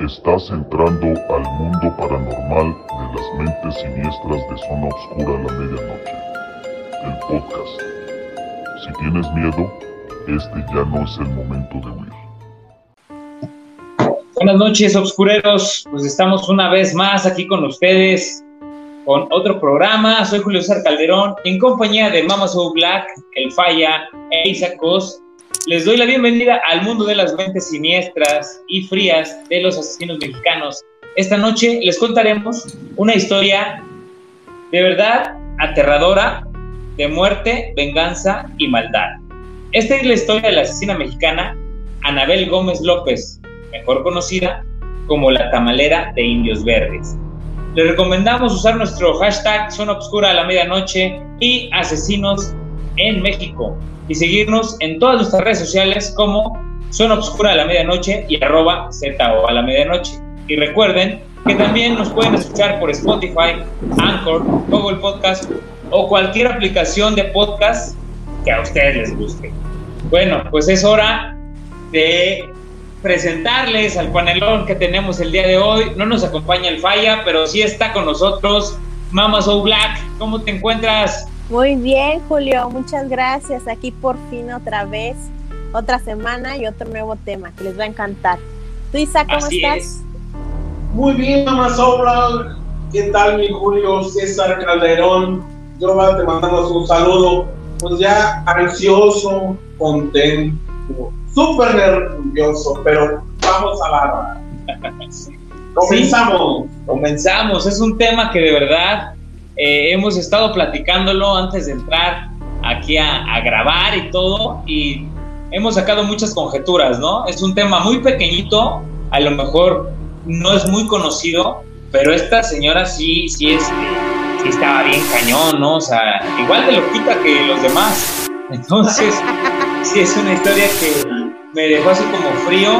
Estás entrando al mundo paranormal de las mentes siniestras de Zona Oscura a la Medianoche. El podcast. Si tienes miedo, este ya no es el momento de huir. Buenas noches, obscureros. Pues estamos una vez más aquí con ustedes con otro programa. Soy Julio César Calderón en compañía de Mama Soul Black, El Falla e. Les doy la bienvenida al mundo de las mentes siniestras y frías de los asesinos mexicanos. Esta noche les contaremos una historia de verdad aterradora de muerte, venganza y maldad. Esta es la historia de la asesina mexicana Anabel Gómez López, mejor conocida como la tamalera de Indios Verdes. Les recomendamos usar nuestro hashtag Zona Obscura a la medianoche y Asesinos en México y seguirnos en todas nuestras redes sociales como Zona Obscura a la medianoche y arroba ZO a la medianoche. Y recuerden que también nos pueden escuchar por Spotify, Anchor, Google Podcast o cualquier aplicación de podcast que a ustedes les guste. Bueno, pues es hora de presentarles al panelón que tenemos el día de hoy. No nos acompaña el Falla, pero sí está con nosotros Mama So Black. ¿Cómo te encuentras? Muy bien, Julio. Muchas gracias. Aquí por fin otra vez, otra semana y otro nuevo tema que les va a encantar. ¿Tú, Isa, cómo estás? Muy bien, Mama So Black. ¿Qué tal, mi Julio César Calderón? Yo te mandamos un saludo, pues ya ansioso, contento súper nervioso, pero vamos a la... Comenzamos. comenzamos. Es un tema que de verdad eh, hemos estado platicándolo antes de entrar aquí a, grabar y todo y hemos sacado muchas conjeturas, ¿no? Es un tema muy pequeñito, a lo mejor no es muy conocido, pero esta señora sí, sí, es, sí estaba bien cañón, ¿no? O sea, igual de loquita que los demás. Entonces, sí es una historia que me dejó así como frío,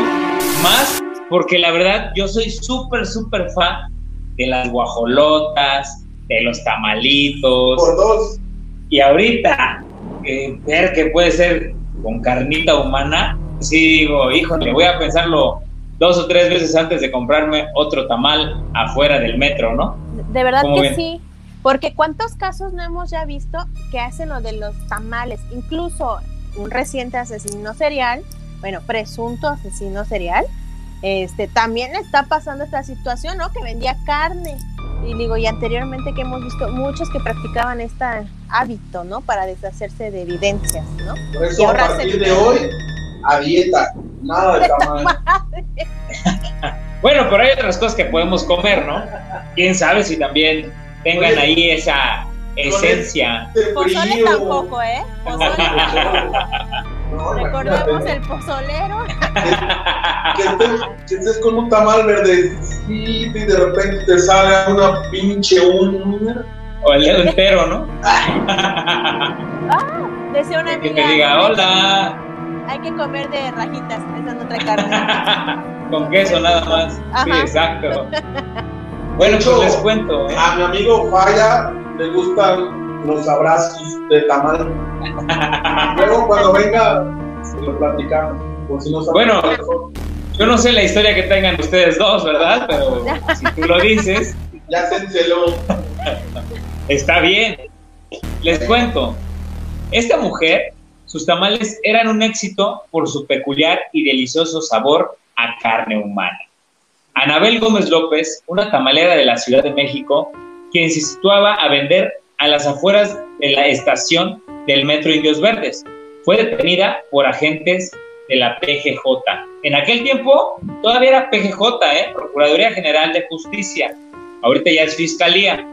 más porque la verdad yo soy súper, súper fan de las guajolotas, de los tamalitos. Por dos. Y ahorita, eh, ver que puede ser con carnita humana, sí digo, híjole, voy a pensarlo dos o tres veces antes de comprarme otro tamal afuera del metro, ¿no? De verdad que sí, porque cuántos casos no hemos ya visto que hacen lo de los tamales, incluso un reciente asesino serial bueno, presunto asesino serial, este, también está pasando esta situación, ¿no? Que vendía carne. Y digo, y anteriormente que hemos visto muchos que practicaban este hábito, ¿no? Para deshacerse de evidencias, ¿no? Por eso, y a partir de hoy, a dieta, nada de tamal. bueno, pero hay otras cosas que podemos comer, ¿no? Quién sabe si también tengan ahí esa esencia. Pozole tampoco, ¿eh? Pozole Recordemos el pozolero. Que, estés con un tamal verde y de repente te sale una pinche uña. O el dedo entero, ¿no? ah, decía una amiga. Que te diga, hola. Hay que comer de rajitas, esa no trae carne. con queso nada más. Sí, exacto. Bueno, pues les cuento. ¿eh? A mi amigo Falla le gustan los abrazos de tamal. Luego cuando venga, se lo platicamos. bueno, yo no sé la historia que tengan ustedes dos, ¿verdad? Pero si tú lo dices. Ya se enceló. Está bien. Les cuento. Esta mujer, sus tamales eran un éxito por su peculiar y delicioso sabor a carne humana. Anabel Gómez López, una tamalera de la Ciudad de México, quien se situaba a vender a las afueras de la estación del Metro Indios Verdes. Fue detenida por agentes de la PGJ. En aquel tiempo todavía era PGJ, ¿eh? Procuraduría General de Justicia. Ahorita ya es Fiscalía.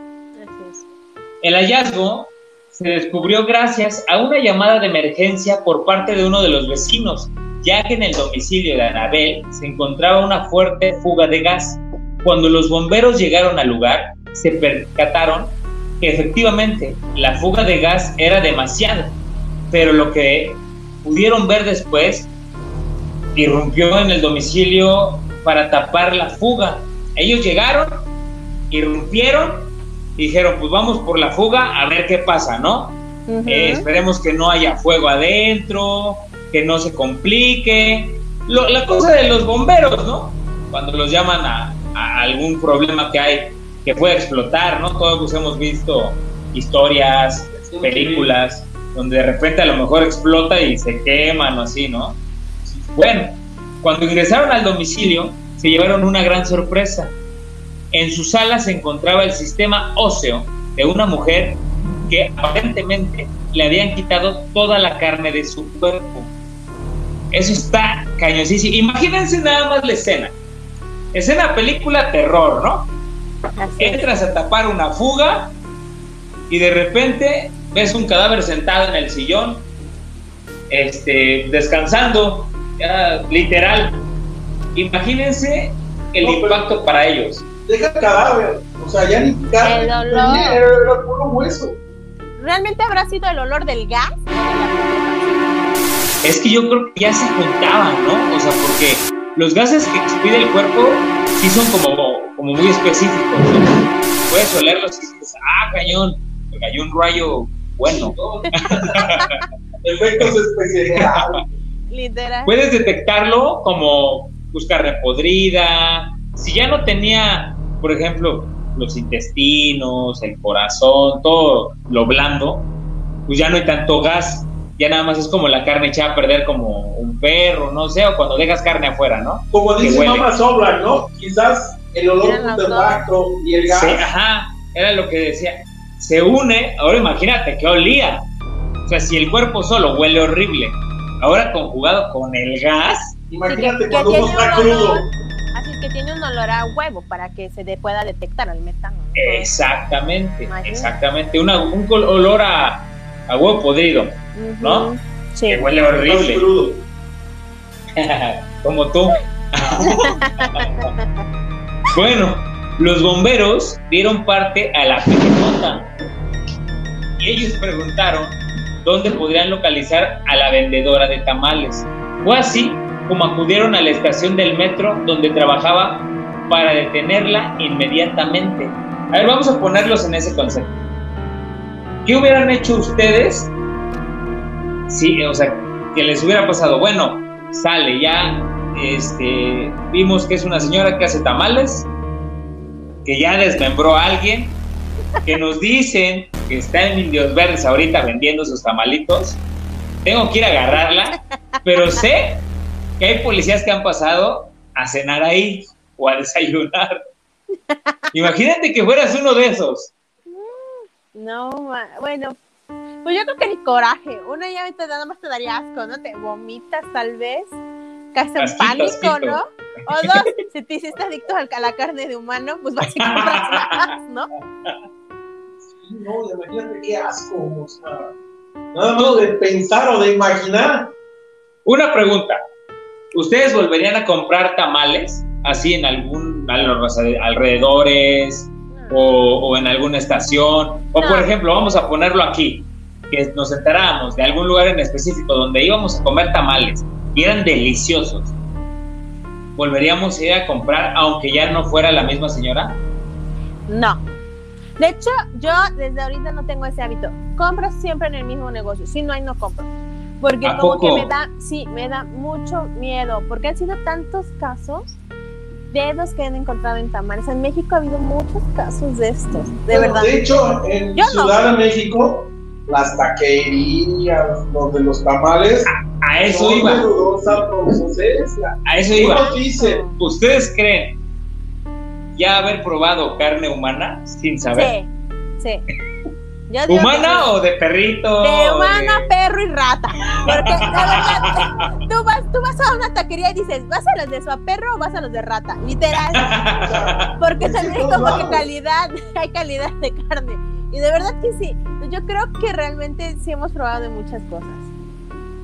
El hallazgo se descubrió gracias a una llamada de emergencia por parte de uno de los vecinos, ya que en el domicilio de Anabel se encontraba una fuerte fuga de gas. Cuando los bomberos llegaron al lugar, se percataron que efectivamente la fuga de gas era demasiado, pero lo que pudieron ver después irrumpió en el domicilio para tapar la fuga. Ellos llegaron, irrumpieron dijeron, pues vamos por la fuga a ver qué pasa, ¿no? Eh, esperemos que no haya fuego adentro, que no se complique. la cosa de los bomberos, ¿no? cuando los llaman a, a algún problema que hay que puede explotar, ¿no? Todos hemos visto historias, películas, donde de repente a lo mejor explota y se queman o así, ¿no? Bueno, cuando ingresaron al domicilio, se llevaron una gran sorpresa. En su sala se encontraba el sistema óseo de una mujer que aparentemente le habían quitado toda la carne de su cuerpo. Eso está cañosísimo. Imagínense nada más la escena. Escena película terror, ¿no? Entras a tapar una fuga y de repente ves un cadáver sentado en el sillón, este, descansando, literal. Imagínense el impacto para ellos. Deja el cadáver, o sea, ya ni carne, El olor. era, era puro hueso. ¿Realmente habrá sido el olor del gas? Es que yo creo que ya se juntaban, ¿no? O sea, porque los gases que expide el cuerpo sí son como, como muy específicos. ¿no? Puedes olerlos y dices, ah, cañón, me cayó un rayo bueno. Efectos especiales. Literal. Puedes detectarlo como pues, carne podrida. Si ya no tenía, por ejemplo, los intestinos, el corazón, todo lo blando, pues ya no hay tanto gas. Ya nada más es como la carne echada a perder como un perro, no sé, o cuando dejas carne afuera, ¿no? Como Que dice huele. Mama Sobra, ¿no? Quizás el olor putrefacto y el gas. Sí, ajá, era lo que decía. Se une, ahora imagínate que olía. O sea, si el cuerpo solo huele horrible, ahora conjugado con el gas, Imagínate Sí, que- que cuando uno está un crudo. Así es que tiene un olor a huevo para que se de- pueda detectar al metano. ¿no? exactamente, Imagínate. exactamente, una- un olor a, a huevo podrido, Ujú. ¿no? Sí. que huele horrible, crudo. como tú. bueno, los bomberos dieron parte a la nota y ellos preguntaron dónde podrían localizar a la vendedora de tamales. Fue así como acudieron a la estación del metro donde trabajaba para detenerla inmediatamente. A ver, vamos a ponerlos en ese concepto. ¿Qué hubieran hecho ustedes si, o sea, que les hubiera pasado? Bueno, sale ya, este, vimos que es una señora que hace tamales, que ya desmembró a alguien, que nos dicen que está en Indios Verdes ahorita vendiendo sus tamalitos. Tengo que ir a agarrarla, pero sé que hay policías que han pasado a cenar ahí o a desayunar. Imagínate que fueras uno de esos. No, bueno, pues yo creo que ni coraje. Una ya nada más te daría asco, ¿no? Te vomitas tal vez, caes en pánico. ¿no? O dos, si te hiciste adicto a la carne de humano, pues vas y compras más, ¿no? Sí, No, imagínate qué asco. O sea, nada más de pensar o de imaginar. Una pregunta. ¿Ustedes volverían a comprar tamales así en algún a los alrededores o, o en alguna estación? O por No. ejemplo, vamos a ponerlo aquí, que nos enteráramos de algún lugar en específico donde íbamos a comer tamales y eran deliciosos. ¿Volveríamos a ir a comprar aunque ya no fuera la misma señora? No. De hecho, yo desde ahorita no tengo ese hábito. Compro siempre en el mismo negocio. Si no hay, no compro. Porque ¿A como poco? que me da, sí, me da mucho miedo. Porque han sido tantos casos de los que han encontrado en tamales. En México ha habido muchos casos de estos, de Bueno, verdad. De hecho, en Yo no. Ciudad de México, las taquerías, los de los tamales, A eso son iba, dudosa procedencia. a eso iba. ¿Ustedes creen ya haber probado carne humana sin saber? Sí, sí. Que ¿Humana o de perrito? De humana, de- perro y rata. Porque de verdad, tú vas, tú vas a una taquería y dices, ¿vas a los de su perro o vas a los de rata? Literal. Porque también no como que calidad, hay calidad de carne. Y de verdad que sí. Yo creo que realmente sí hemos probado de muchas cosas.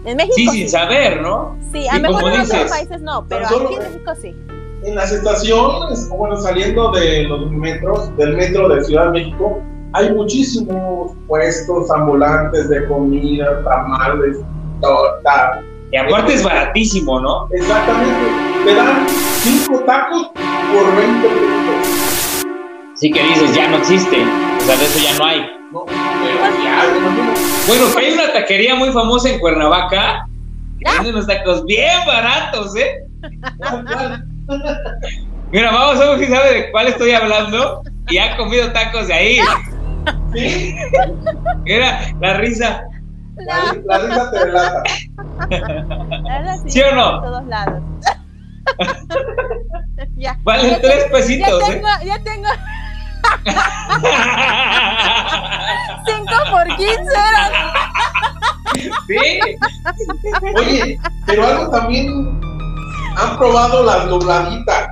En México Sí, sí. sin saber, ¿no? Sí, a lo mejor en otros países no, pero solo- aquí en México sí. en las estaciones, bueno, saliendo de los metros, del metro de Ciudad de México, hay muchísimos puestos ambulantes de comida, tamales, torta. Y aparte es baratísimo, ¿no? Exactamente. Te dan cinco tacos por 20 pesos. Sí que dices, ya no existe. O sea, de eso ya no hay. No, pero ya, imagínate. Bueno, que hay una taquería muy famosa en Cuernavaca que Ah. vende unos tacos bien baratos, ¿eh? Mira, vamos a ver si sabe de cuál estoy hablando y ha comido tacos de ahí. Sí, Mira, la risa. la, la risa te relata. Sí, ¿Sí o no? En todos lados. ya. Vale Ya tres pesitos, Ya ¿eh? tengo, ya tengo 5 por 15 horas. Sí. Oye, pero algo también han probado las dobladitas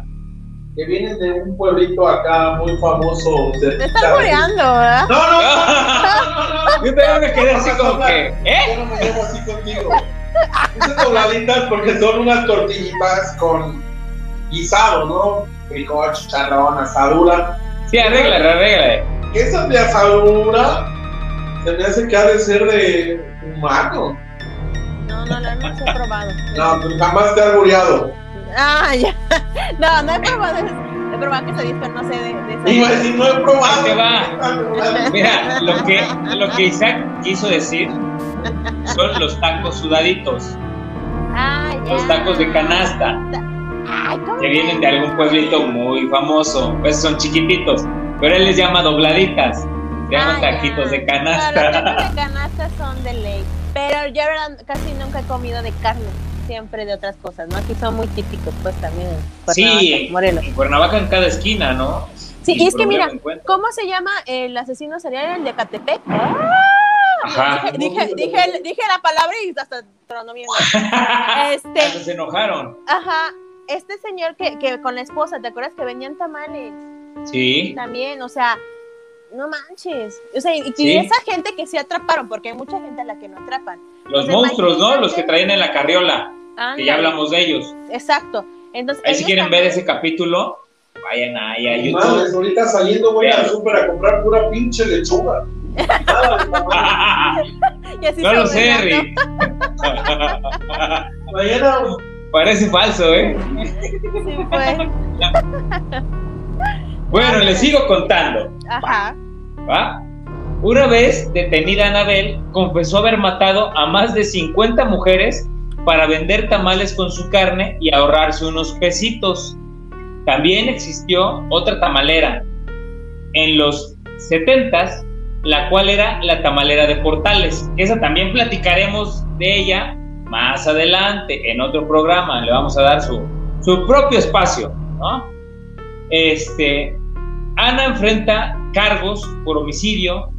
que vienen de un pueblito acá muy famoso. Cerquita están coreando, ¿verdad? No, no, no, no, no, no. Yo también me quedé así como que, ¿eh? Yo no me llevo así contigo. Esas dobladitas porque son unas tortillitas con guisado, ¿no? Frijol, chicharrón, asadura. Sí, arregla, arregla. Esas de asadura se me hace que ha de ser de humano. No, no, no, no se he probado. No, jamás te ha albureado. Ah, ya. No, no he probado. He probado quesadillas, pero no sé de, de Iba a esa. decir, no he probado. Te va. Mira, lo que, lo que Isaac quiso decir son los tacos sudaditos, Ah, ya. los tacos de canasta, Que vienen de algún pueblito muy famoso. Pues son chiquititos, pero él les llama dobladitas. Se llaman Ah, taquitos de No, los canasta. de canasta son de ley. Pero yo, casi nunca he comido de carne. Siempre de otras cosas, ¿no? Aquí son muy típicos, pues también. en Sí, Morelos. en Cuernavaca en cada esquina, ¿no? Sí, Sin y es que mira. ¿cómo se llama el asesino serial el de Catepec? Ajá. Dije, dije, dije, dije la palabra y hasta tronó mi lengua. Este, se enojaron. ajá, este señor que, que con la esposa, ¿te acuerdas que vendían tamales? Sí. También, o sea, no manches. O sea, y, y Sí. esa gente que sí atraparon, porque hay mucha gente a la que no atrapan. Los monstruos, ¿no? Los que traían en la carriola, que Ándale. ya hablamos de ellos. Exacto. Entonces, Ahí si quieren también- ver ese capítulo, vayan ahí a YouTube. Madres, ahorita saliendo voy al súper a comprar pura pinche lechuga. Nada, y así no se lo sé. Rick. Mañana Parece falso, ¿eh? Sí, fue. Bueno, les sigo contando. Ajá. ¿va? Una vez detenida Anabel, confesó haber matado a más de 50 mujeres para vender tamales con su carne y ahorrarse unos pesitos. También existió otra tamalera en los 70s, la cual era la tamalera de Portales. Esa también platicaremos de ella más adelante en otro programa. Le vamos a dar su, su propio espacio, ¿no? Este, Ana enfrenta cargos por homicidio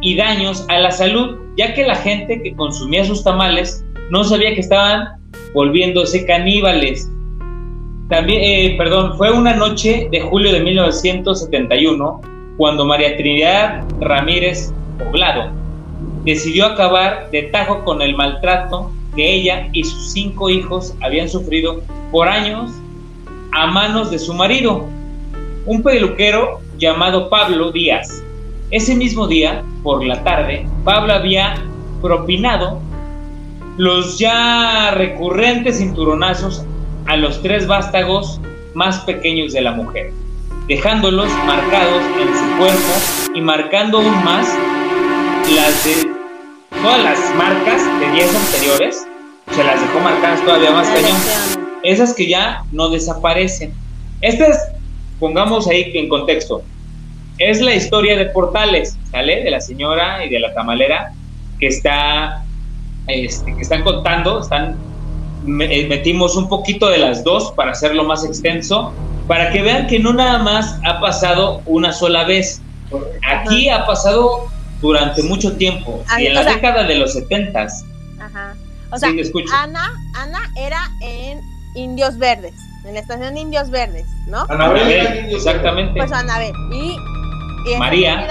y daños a la salud, ya que la gente que consumía sus tamales no sabía que estaban volviéndose caníbales. También, eh, perdón, fue una noche de julio de 1971 cuando María Trinidad Ramírez Poblado decidió acabar de tajo con el maltrato que ella y sus cinco hijos habían sufrido por años a manos de su marido, un peluquero llamado Pablo Díaz. Ese mismo día, por la tarde, Pablo había propinado los ya recurrentes cinturonazos a los tres vástagos más pequeños de la mujer, dejándolos marcados en su cuerpo y marcando aún más las de todas las marcas de días anteriores, se las dejó marcadas todavía más cañón esas que ya no desaparecen. Estas, pongamos ahí en contexto, es la historia de Portales, ¿sale? De la señora y de la tamalera que está, este, que están contando, están, eh, metimos un poquito de las dos para hacerlo más extenso, para que vean que no nada más ha pasado una sola vez, aquí ha pasado durante mucho tiempo, y en la sea- década de los setentas, Ajá. O sea, Sí. Ana, Ana era en Indios Verdes, en la estación de Indios Verdes, ¿no? Anabel era Anabel, exactamente. Pues Anabel. Y, y María.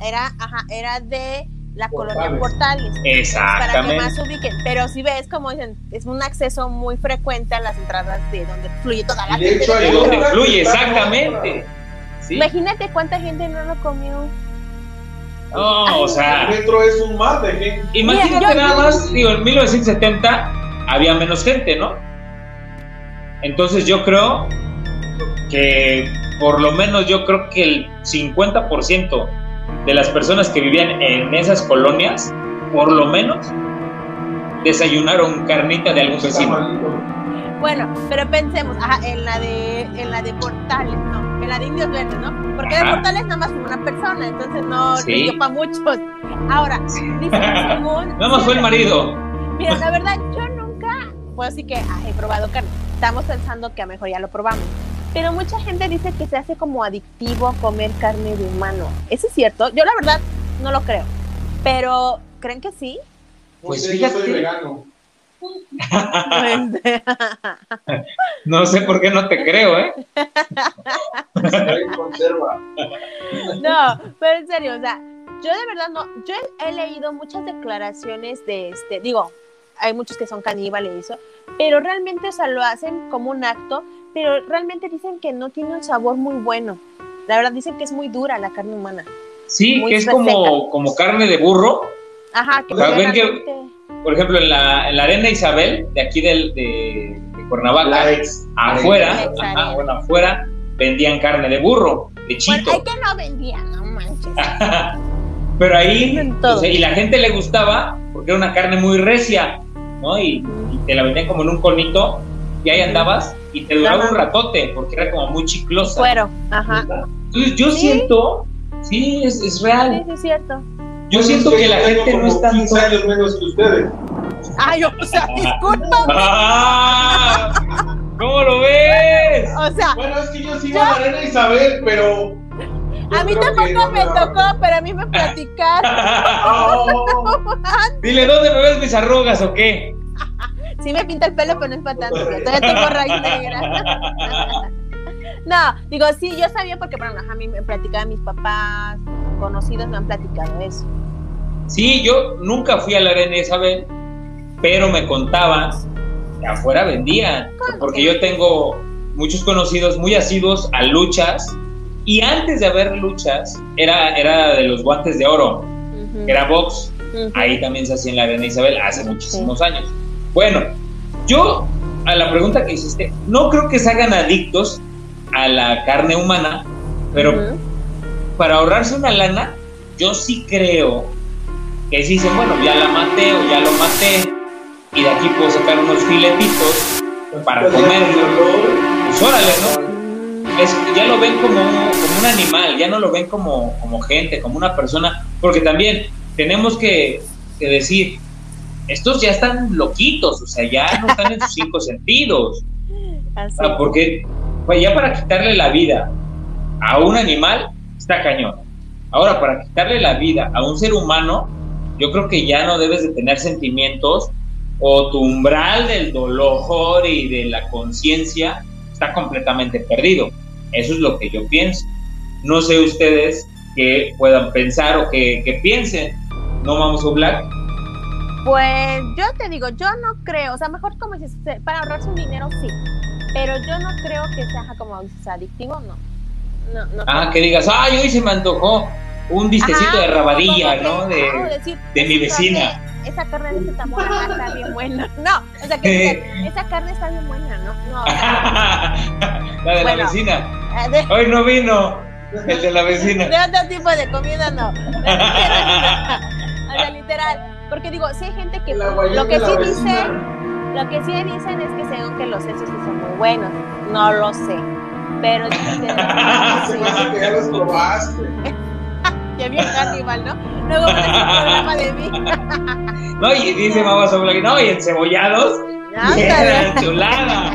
era, ajá, era de la colonia Portales. Portales. Para que Exactamente. más ubiquen. Pero si ves, como dicen, es un acceso muy frecuente a las entradas de donde fluye toda la Y de gente. hecho, De donde fluye, exactamente. Sí. Imagínate cuánta gente no lo comió. No, o El sea, metro es un mar de gente. imagínate Mira, nada más, digo, en 1970 había menos gente, ¿no? Entonces yo creo que por lo menos yo creo que el 50% de las personas que vivían en esas colonias, por lo menos, desayunaron carnita de algún vecino. Bueno, pero pensemos, ajá, en la de en la de Portales, no, la de Indios Verdes, ¿no? Porque de Ajá. Portales nada más una persona, entonces no Sí. dio para muchos. Ahora, que según Nada más fue el marido. Mira, la verdad, yo nunca, pues sí que ah, he probado carne. Estamos pensando que a lo mejor ya lo probamos. Pero mucha gente dice que se hace como adictivo comer carne de humano. ¿Eso es cierto? Yo la verdad no lo creo. Pero, ¿creen que sí? Pues No sé, yo soy vegano. No sé por qué no te creo, ¿eh? No, pero en serio, o sea, yo de verdad no, yo he, he leído muchas declaraciones de este, digo, hay muchos que son caníbales y eso, pero realmente, o sea, lo hacen como un acto, pero realmente dicen que no tiene un sabor muy bueno. La verdad dicen que es muy dura la carne humana. Sí, que es reseca. como, como carne de burro. Ajá, que O sea, ven que- Por ejemplo, en la, en la arena Isabel, de aquí del, de, de Cuernavaca, La ex. afuera, Ex ajá, arena. bueno, afuera vendían carne de burro, de Bueno, chito. hay que no vendía, no manches. Pero ahí, o sea, y la gente le gustaba porque era una carne muy recia, ¿no? Y, y te la vendían como en un conito y ahí andabas y te duraba Ajá. un ratote porque era como muy chiclosa. Fuero, ajá. Entonces yo Sí. siento, sí, es, es Sí, real. sí, es cierto. Yo siento que la gente no está 15 años menos que ustedes. Ay, o sea, disculpa. ¡Ah! ¿Cómo lo ves? O sea, Bueno, es que yo sigo a la arena Isabel, pero. yo a mí tampoco no me va- tocó, pero a mí me platicaron. Dile, ¿dónde me ves mis arrugas o qué? Sí me pinta el pelo, pero no es para tanto. Todavía tengo raíz negra. No, digo, sí, yo sabía porque, bueno, a mí me platicaban mis papás, conocidos me han platicado eso. Sí, yo nunca fui a la arena Isabel, pero me contaban que afuera vendían. Porque yo tengo muchos conocidos muy asiduos a luchas y antes de haber luchas era, era de los guantes de oro, era box. Ahí también se hacía en la arena Isabel hace muchísimos años. Bueno, yo a la pregunta que hiciste, no creo que se hagan adictos a la carne humana, pero para ahorrarse una lana, yo sí creo que si dicen, bueno, ya la maté o ya lo maté y de aquí puedo sacar unos filetitos para comerlo, pues órale, ¿no? Es, ya lo ven como, como un animal, ya no lo ven como, como gente, como una persona, porque también tenemos que, que decir, estos ya están loquitos, o sea, ya no están en sus cinco sentidos, Así. Porque pues, ya para quitarle la vida a un animal está cañón. Ahora, para quitarle la vida a un ser humano, yo creo que ya no debes de tener sentimientos o tu umbral del dolor y de la conciencia está completamente perdido. Eso es lo que yo pienso. No sé ustedes que puedan pensar o que, que piensen. ¿No vamos a Black? Pues yo te digo, yo no creo, o sea, mejor como dices, para ahorrarse un dinero sí, pero yo no creo que sea como dices, adictivo, no. No, no. Ah, que digas, ay, hoy se me antojó un distecito Ajá, de rabadilla, ¿no? que, De, decir, de mi vecina. esa carne de ese tamaño está bien buena. No, o sea, que digan, esa carne está bien buena, ¿no? No. la de Bueno. la vecina. ah, De, Hoy no vino el de la vecina. de otro tipo de comida, no. O sea, literal. Porque digo, sí hay gente que lo que sí vecina. lo que sí dicen es que según que los sesos sí son muy buenos. No lo sé. Pero dicen que Se me hace que ya los probaste. Que bien carnival, ¿no? Luego un programa de mí. No, y dice mamá sobre no, y encebollados. Era chulada.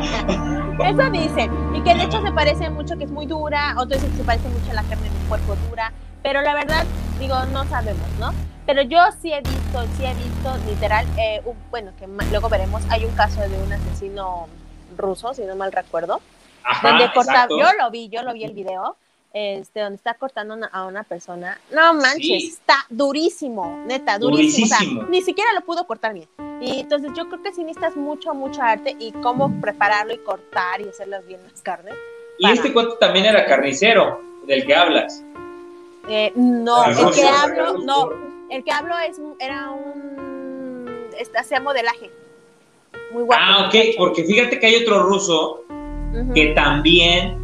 Eso dicen. Y que de hecho se parece mucho, que es muy dura. Otros dicen que se parece mucho a la carne de un cuerpo dura. Pero la verdad, digo, no sabemos, ¿no? Pero yo sí he visto, sí he visto literal, eh, un- bueno, que luego veremos, hay un caso de un asesino ruso, si no mal recuerdo, Ajá, donde cortaba, exacto. yo lo vi, yo lo vi el video, este, donde está cortando una- a una persona. No manches, Sí. está durísimo, neta, durísimo. O sea, ni siquiera lo pudo cortar bien. Y entonces yo creo que sí necesitas mucho, mucho arte y cómo prepararlo y cortar y hacerlas bien las carnes. Y este cuento también era carnicero, del que hablas. Eh, no, Ah, el que hablo, no, el que hablo es, era un, este, hacía modelaje. Muy guapo. Ah, ok, porque fíjate que hay otro ruso que también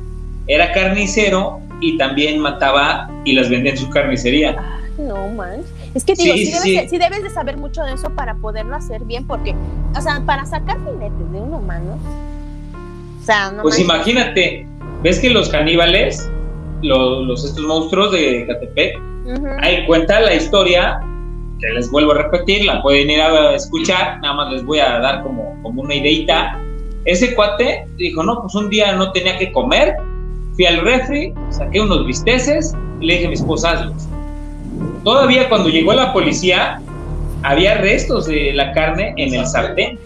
era carnicero y también mataba y las vendía en su carnicería. No manches. Es que digo, Sí, sí, debes sí. De, sí debes de saber mucho de eso para poderlo hacer bien, porque, o sea, para sacar filetes de un humano, sea, no Pues imagínate, ves que los caníbales, los, los- estos monstruos de Catepec, Ujú. ahí cuenta la historia, que les vuelvo a repetir, la pueden ir a escuchar, nada más les voy a dar como, como una ideita. Ese cuate dijo, no, pues un día no tenía que comer, fui al refri, saqué unos bisteces y le dije a mi esposa, hazlos. Todavía cuando llegó la policía, había restos de la carne en el sartén,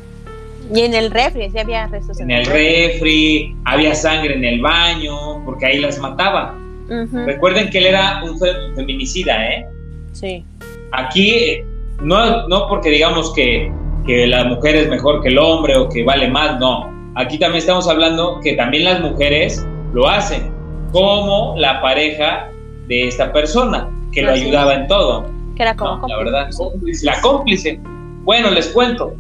Y en el refri, sí había restos en el refri, había sangre en el baño, porque ahí las mataba. Ujú, Recuerden que él era un fe- feminicida, ¿eh? Sí. Aquí no, no porque digamos que, que la mujer es mejor que el hombre o que vale más, no. Aquí también estamos hablando que también las mujeres lo hacen, como la pareja de esta persona, que lo ayudaba en todo. Que era como No, la cómplice. verdad. La cómplice. Bueno, les cuento.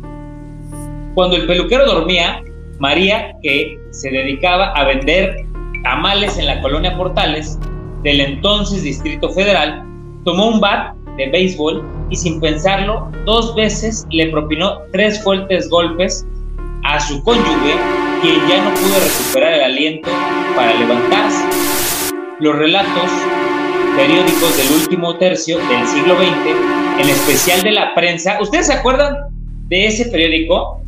Cuando el peluquero dormía, María, que se dedicaba a vender tamales en la colonia Portales del entonces Distrito Federal, tomó un bat de béisbol y sin pensarlo, dos veces le propinó tres fuertes golpes a su cónyuge, quien ya no pudo recuperar el aliento para levantarse. Los relatos periódicos del último tercio del siglo XX, en especial de la prensa. ¿Ustedes se acuerdan de ese periódico?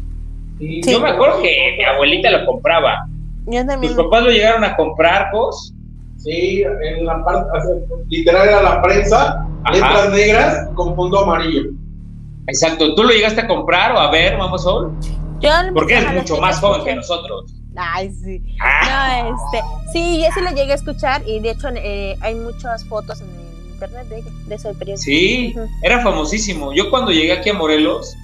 Sí. Yo me acuerdo que mi abuelita lo compraba. Yo también. Tus papás lo llegaron a comprar, vos. Sí, en la parte, literal era la prensa, Ajá. letras negras con fondo amarillo. Exacto. ¿Tú lo llegaste a comprar o a ver, vamos Sol? Yo Porque es mucho más joven que nosotros. Ay, sí. Ah, No, este, sí, yo sí lo llegué a escuchar y de hecho eh, hay muchas fotos en el internet de, de ese periódico. sí, era famosísimo. Yo cuando llegué aquí a Morelos,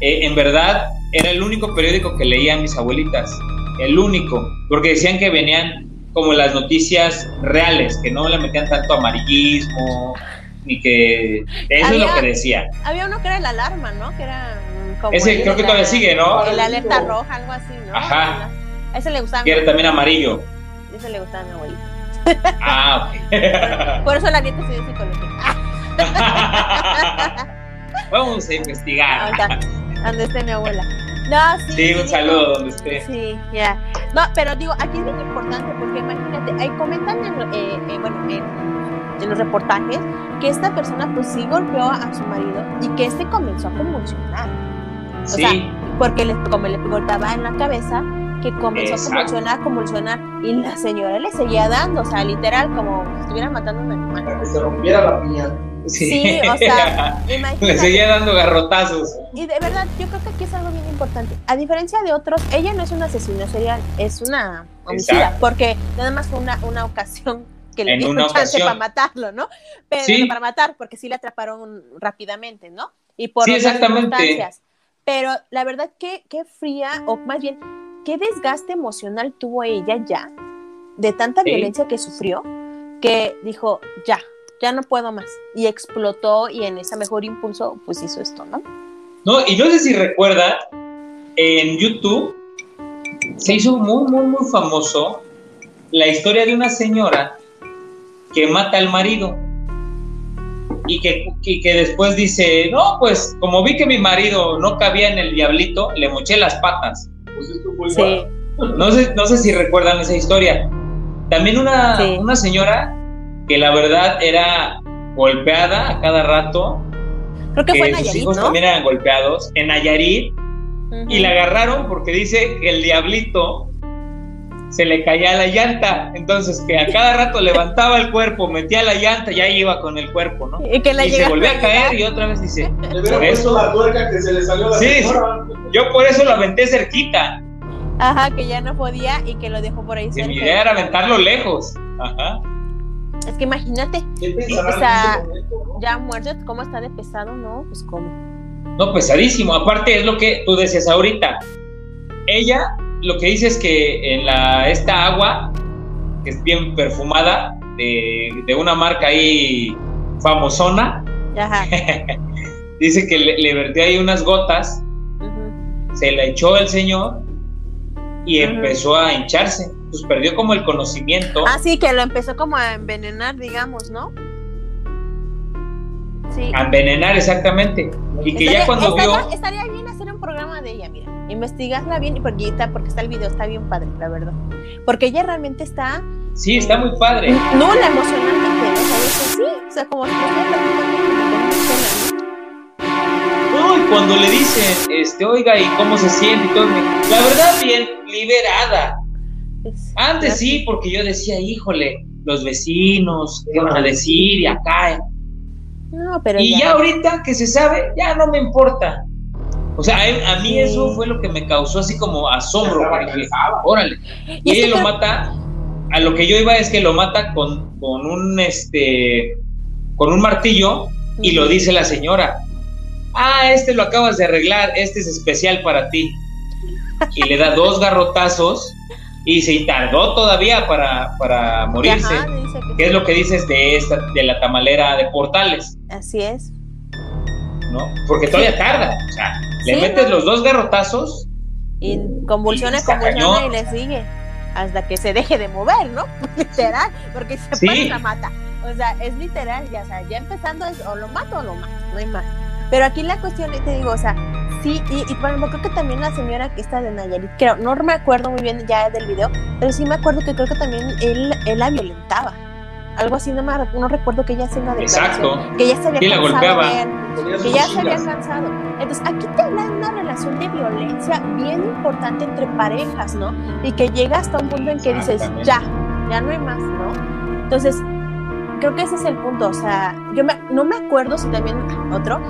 eh, en verdad era el único periódico que leían mis abuelitas. El único. Porque decían que venían como las noticias reales, que no le metían tanto amarillismo, ni que... Eso es lo que decía. Había uno que era la alarma, ¿no? Que era como. Ese creo que todavía la- sigue, ¿no? El alerta roja, algo así, ¿no? Ajá. A ese le gustaba. Que era también amarillo. Ese le gustaba a mi abuelita. Ah, ok. Por eso la nieta estudió psicología. Ah, Vamos a investigar. donde esté mi abuela. No, sí. Sí, un saludo donde esté. Sí, ya. No, pero digo, aquí es bien importante porque imagínate, ahí comentan en, eh, eh, bueno, en, en los reportajes que esta persona pues sí golpeó a su marido y que este comenzó a convulsionar. O Sí, sea, porque le, como le golpeaba en la cabeza, que comenzó Exacto. a convulsionar, convulsionar y la señora le seguía dando, o sea, literal, como si estuviera matando a un animal. Para que se rompiera la piña. sí. Sí, o sea, Le seguía dando garrotazos. Y de verdad, yo creo que aquí es algo bien importante. A diferencia de otros, ella no es una asesina serial, es una homicida, Exacto. porque nada más fue una, una ocasión que le dieron una chance ocasión. para matarlo, ¿no? Pero Sí. no para matar, porque sí le atraparon rápidamente, ¿no? Y por Sí, otras exactamente. circunstancias. Pero la verdad, qué, qué fría, o más bien, qué desgaste emocional tuvo ella ya de tanta Sí. violencia que sufrió, que dijo, ya, ya no puedo más. Y explotó y en ese mejor impulso, pues hizo esto, ¿no? No, y no sé si recuerdan, en YouTube se hizo muy, muy, muy famoso la historia de una señora que mata al marido y que, y que después dice, no, pues como vi que mi marido no cabía en el diablito, le moché las patas. Pues esto fue Sí. igual. No sé, no sé si recuerdan esa historia. También una, Sí. una señora que la verdad era golpeada a cada rato, Creo que fue que en sus Nayarit, hijos ¿no? también eran golpeados, en Nayarit, Ujú. y la agarraron porque dice que el diablito se le caía la llanta, entonces que a cada rato levantaba el cuerpo, metía la llanta y ahí iba con el cuerpo, ¿no? Y que la Y se volvía a caer y otra vez dice, Le hubiera Por eso- puesto la tuerca que se le salió a la Sí, señora. yo por eso lo aventé cerquita, Ajá, que ya no podía y que lo dejó por ahí que cerca. mi idea era aventarlo lejos. Ajá. Es que imagínate, ¿Qué pensarán O sea, momento, no? ya muerto, ¿cómo está de pesado? No, pues cómo. No, pesadísimo. Aparte es lo que tú decías ahorita. Ella lo que dice es que en la esta agua, que es bien perfumada, de, de una marca ahí famosona, Ajá. dice que le, le vertió ahí unas gotas, se la echó el señor y empezó a hincharse. Pues perdió como el conocimiento. Ah, sí, que lo empezó como a envenenar, digamos, ¿no? Sí. A envenenar exactamente. Y que ya cuando estaría, vio... estaría bien programa de ella, mira. investigarla bien, porque está, porque está el video, está bien padre, la verdad. Porque ella realmente está. Sí, está muy padre. No, la emocionalmente, ¿no? Sea, sí, o sea, como si no, y cuando le dicen, este, oiga, ¿y cómo se siente? Y todo, la verdad, bien liberada. Antes sí, porque yo decía, híjole, los vecinos, ¿qué van a decir? Y acá. No, pero y ya. ahorita que se sabe, ya no me importa. O sea, a, mí eso fue lo que me causó así como asombro. Porque, órale. Y, él lo mata. A lo que yo iba es que lo mata con, con un este con un martillo y lo dice la señora. Ah, este lo acabas de arreglar, este es especial para ti. Y le da dos garrotazos y se tardó todavía para, para morirse. que ¿Qué es lo que dices de esta, de la tamalera de portales? Así es. ¿No? Porque todavía tarda. O sea, le metes los dos garrotazos. Y convulsiona, y convulsiona y le sigue. Hasta que se deje de mover, ¿no? literal. Porque se sí. la mata. O sea, es literal, ya, o sea, ya empezando es o lo mato o lo mato, no hay más. Pero aquí la cuestión, te digo, o sea, sí, y, y por ejemplo, creo que también la señora que está de Nayarit, creo, no me acuerdo muy bien ya del video, pero sí me acuerdo que creo que también él, él la violentaba. Algo así, no, me, no recuerdo que ella se una Exacto. Que ya se había cansado. La golpeaba. que ya se había cansado. Entonces, aquí te habla de una relación de violencia bien importante entre parejas, ¿no? Y que llega hasta un punto en que dices, ya, ya no hay más, ¿no? Entonces, creo que ese es el punto. O sea, yo no me acuerdo si también otro,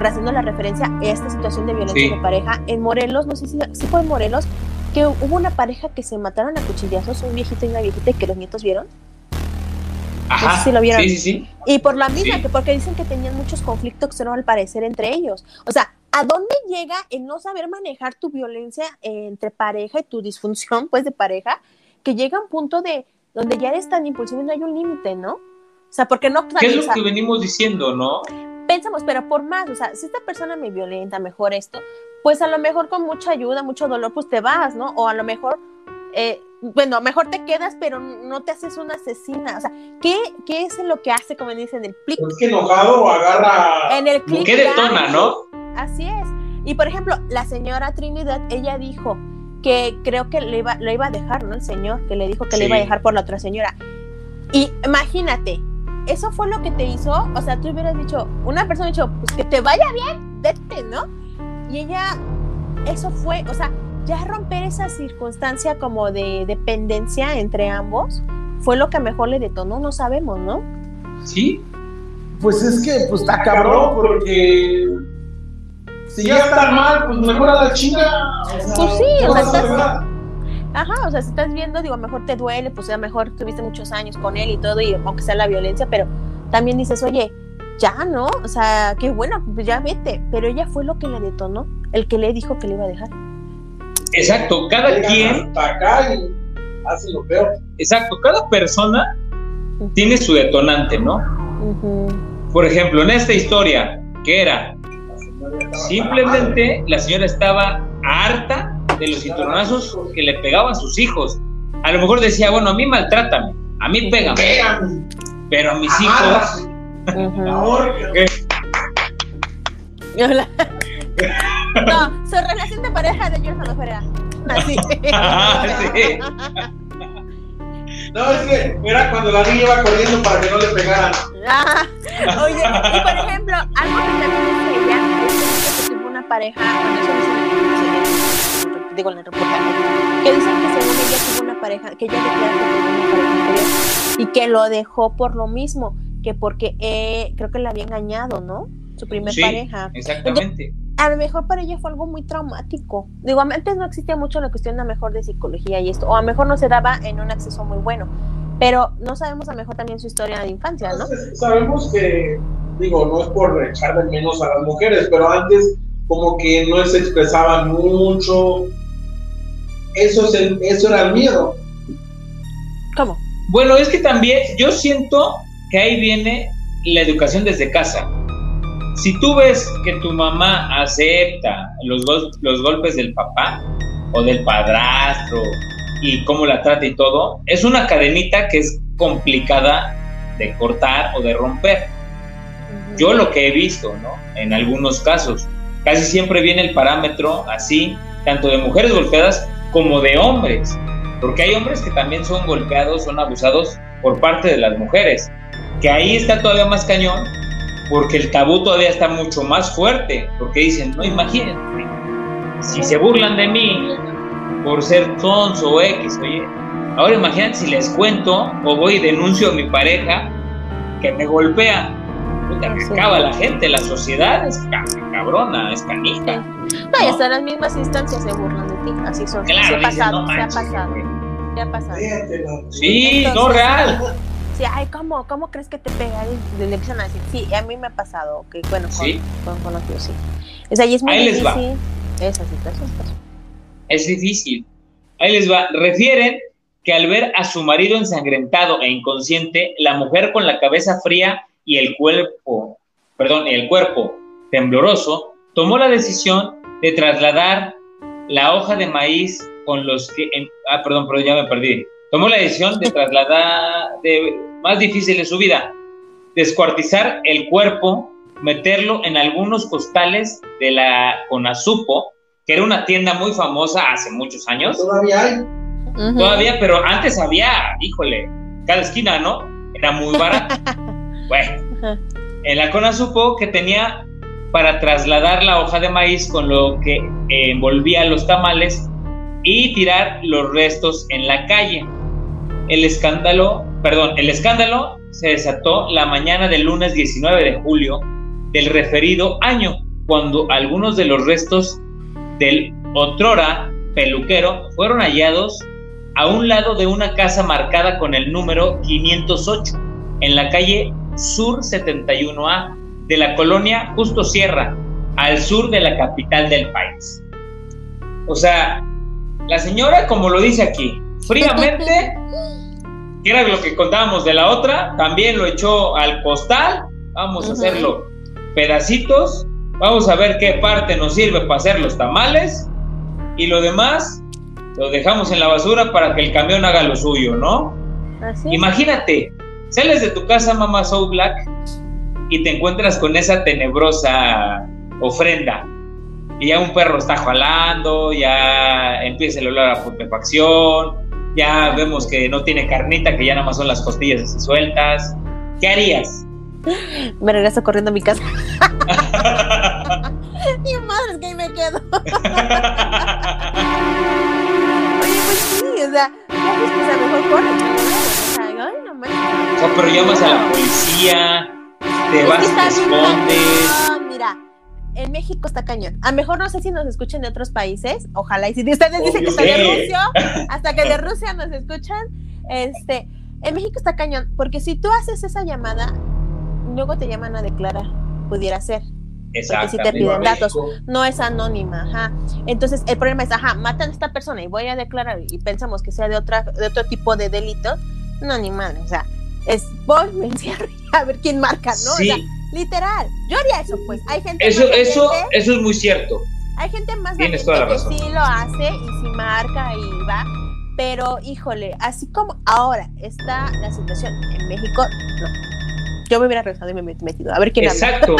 haciendo la referencia a esta situación de violencia de pareja, en Morelos, no sé si, si, fue en Morelos, que hubo una pareja que se mataron a cuchillazos, un viejito y una viejita, y que los nietos vieron. Ajá, no sé si lo vieron. Sí, sí, sí. Y por la misma, que porque dicen que tenían muchos conflictos, no al parecer, entre ellos. O sea, ¿a dónde llega el no saber manejar tu violencia entre pareja y tu disfunción, pues, de pareja, que llega a un punto de donde ya eres tan impulsivo y no hay un límite, ¿no? O sea, porque no... ¿Qué es lo que venimos diciendo, no? pensamos, pero por más, o sea, si esta persona me violenta, mejor esto, pues a lo mejor con mucha ayuda, mucho dolor, pues te vas, ¿no? O a lo mejor, eh, bueno, mejor te quedas, pero no te haces una asesina. O sea, ¿qué, qué es lo que hace, como dicen, el clic? Es que enojado agarra. En el clic. ¿Qué detona, no? Así es. Y por ejemplo, la señora Trinidad, ella dijo que creo que le iba, lo iba a dejar, ¿no? El señor, que le dijo que le iba a dejar por la otra señora. Y imagínate, eso fue lo que te hizo, o sea, tú hubieras dicho, una persona ha dicho, pues que te vaya bien, vete, ¿no? Y ella, eso fue, o sea, ya romper esa circunstancia como de dependencia entre ambos fue lo que mejor le detonó, no sabemos, ¿no? Sí. Pues es que, pues está cabrón, porque si ya está mal, pues mejor a la chinga. pues sí, o sea, Ajá, o sea, si estás viendo, digo, a lo mejor te duele, pues a lo mejor tuviste muchos años con él y todo, y aunque sea la violencia, pero también dices, oye, ya, ¿no? O sea, qué bueno, pues ya vete. Pero ella fue lo que le detonó, el que le dijo que le iba a dejar. Exacto, cada quien. acá y hace lo peor. Exacto, cada persona tiene su detonante, ¿no? Por ejemplo, en esta historia, ¿qué era? Simplemente la señora estaba harta de los cinturonazos que le pegaban sus hijos. A lo mejor decía, bueno, a mí maltrátame, a mí pégame, pero a mis hijos... no, su relación de pareja de George Ferreira. Así. sí. No, es que era cuando la niña iba corriendo para que no le pegaran. Ah, oye, y por ejemplo, algo que también es ella es que tuvo una pareja, cuando digo en el reportaje, que dicen que según ella tuvo una pareja, que ella declara que tuvo una pareja anterior y que lo dejó por lo mismo, que porque eh, creo que le había engañado, ¿no? Su primer pareja. Exactamente. A lo mejor para ella fue algo muy traumático. Digo, antes no existía mucho la cuestión a lo mejor de psicología y esto, o a lo mejor no se daba en un acceso muy bueno, pero no sabemos a lo mejor también su historia de infancia, ¿no? Sabemos que, digo, no es por echarle menos a las mujeres, pero antes como que no se expresaban mucho, eso, es el, eso era el miedo. ¿Cómo? Bueno, es que también yo siento que ahí viene la educación desde casa. Si tú ves que tu mamá acepta los, los golpes del papá o del padrastro y cómo la trata y todo, es una cadenita que es complicada de cortar o de romper. Yo lo que he visto, ¿no? En algunos casos, casi siempre viene el parámetro así tanto de mujeres golpeadas como de hombres, porque hay hombres que también son golpeados, son abusados por parte de las mujeres, que ahí está todavía más cañón, porque el tabú todavía está mucho más fuerte, porque dicen, no imagínense, si se burlan de mí por ser sonso o X, oye, ahora imagínate si les cuento o voy y denuncio a mi pareja que me golpea, puta, que acaba la gente, la sociedad es cabrona, es canija. No, y hasta las mismas instancias se burlan de ti, así son. Claro, se ha pasado, no se ha manches, pasado, se ha pasado. Sí, no Entonces, real. Sí, ay, ¿cómo, ¿cómo crees que te pega? Y le empiezan a decir, sí, a mí me ha pasado, que bueno, con, Sí. con conocidos, sí. O sea, y es muy Ahí les va. difícil esa situación. Es difícil. Ahí les va. Refieren que al ver a su marido ensangrentado e inconsciente, la mujer con la cabeza fría y el cuerpo, perdón, el cuerpo tembloroso, tomó la decisión de trasladar la hoja de maíz con los que, en- ah, perdón, perdón, ya me perdí. Tomó la decisión de trasladar, de más difícil de su vida, descuartizar el cuerpo, meterlo en algunos costales de la Conazupo, que era una tienda muy famosa hace muchos años. Todavía hay. Todavía, pero antes había, híjole, cada esquina, ¿no? Era muy barato. bueno, en la CONA supo que tenía para trasladar la hoja de maíz con lo que eh, envolvía los tamales y tirar los restos en la calle. El escándalo, perdón, el escándalo se desató la mañana del lunes 19 de julio del referido año, cuando algunos de los restos del otrora peluquero fueron hallados a un lado de una casa marcada con el número 508 en la calle Sur 71A de la colonia Justo Sierra, al sur de la capital del país. O sea, la señora, como lo dice aquí, fríamente, que era lo que contábamos de la otra, también lo echó al costal, vamos a hacerlo pedacitos, vamos a ver qué parte nos sirve para hacer los tamales y lo demás lo dejamos en la basura para que el camión haga lo suyo, ¿no? Así. Imagínate, sales de tu casa, mamá Soul Black, y te encuentras con esa tenebrosa ofrenda. Y ya un perro está jalando, ya empieza el olor a putrefacción, ya vemos que no tiene carnita, que ya nada más son las costillas así sueltas. ¿Qué harías? Me regreso corriendo a mi casa. Mi madre, es que ahí me quedo. Oye, pues sí, o sea, ya ves que a lo mejor corre. Ay, no. O sea, pero llamas a la policía, te Es vas te escondes. mira, en México está cañón. A lo mejor no sé si nos escuchan de otros países. Ojalá y si ustedes dicen que está de. Rusia, hasta que de Rusia nos escuchan. Este, en México está cañón, porque si tú haces esa llamada, luego te llaman a declarar. Pudiera ser. Porque si te piden datos. No es anónima, ajá. Entonces, el problema es, ajá, matan a esta persona y voy a declarar y pensamos que sea de otra, de otro tipo de delito. No, ni madre, o sea, es voy, me encierro a ver quién marca, ¿no? Sí, O sea, literal. Yo haría eso, pues. Hay gente eso, más eso, eso es muy cierto. hay gente más Tienes toda la que razón. sí lo hace y sí marca y va. Pero, híjole, así como ahora está la situación en México, no. Yo me hubiera regresado y me hubiera metido. A ver quién habla. Exacto.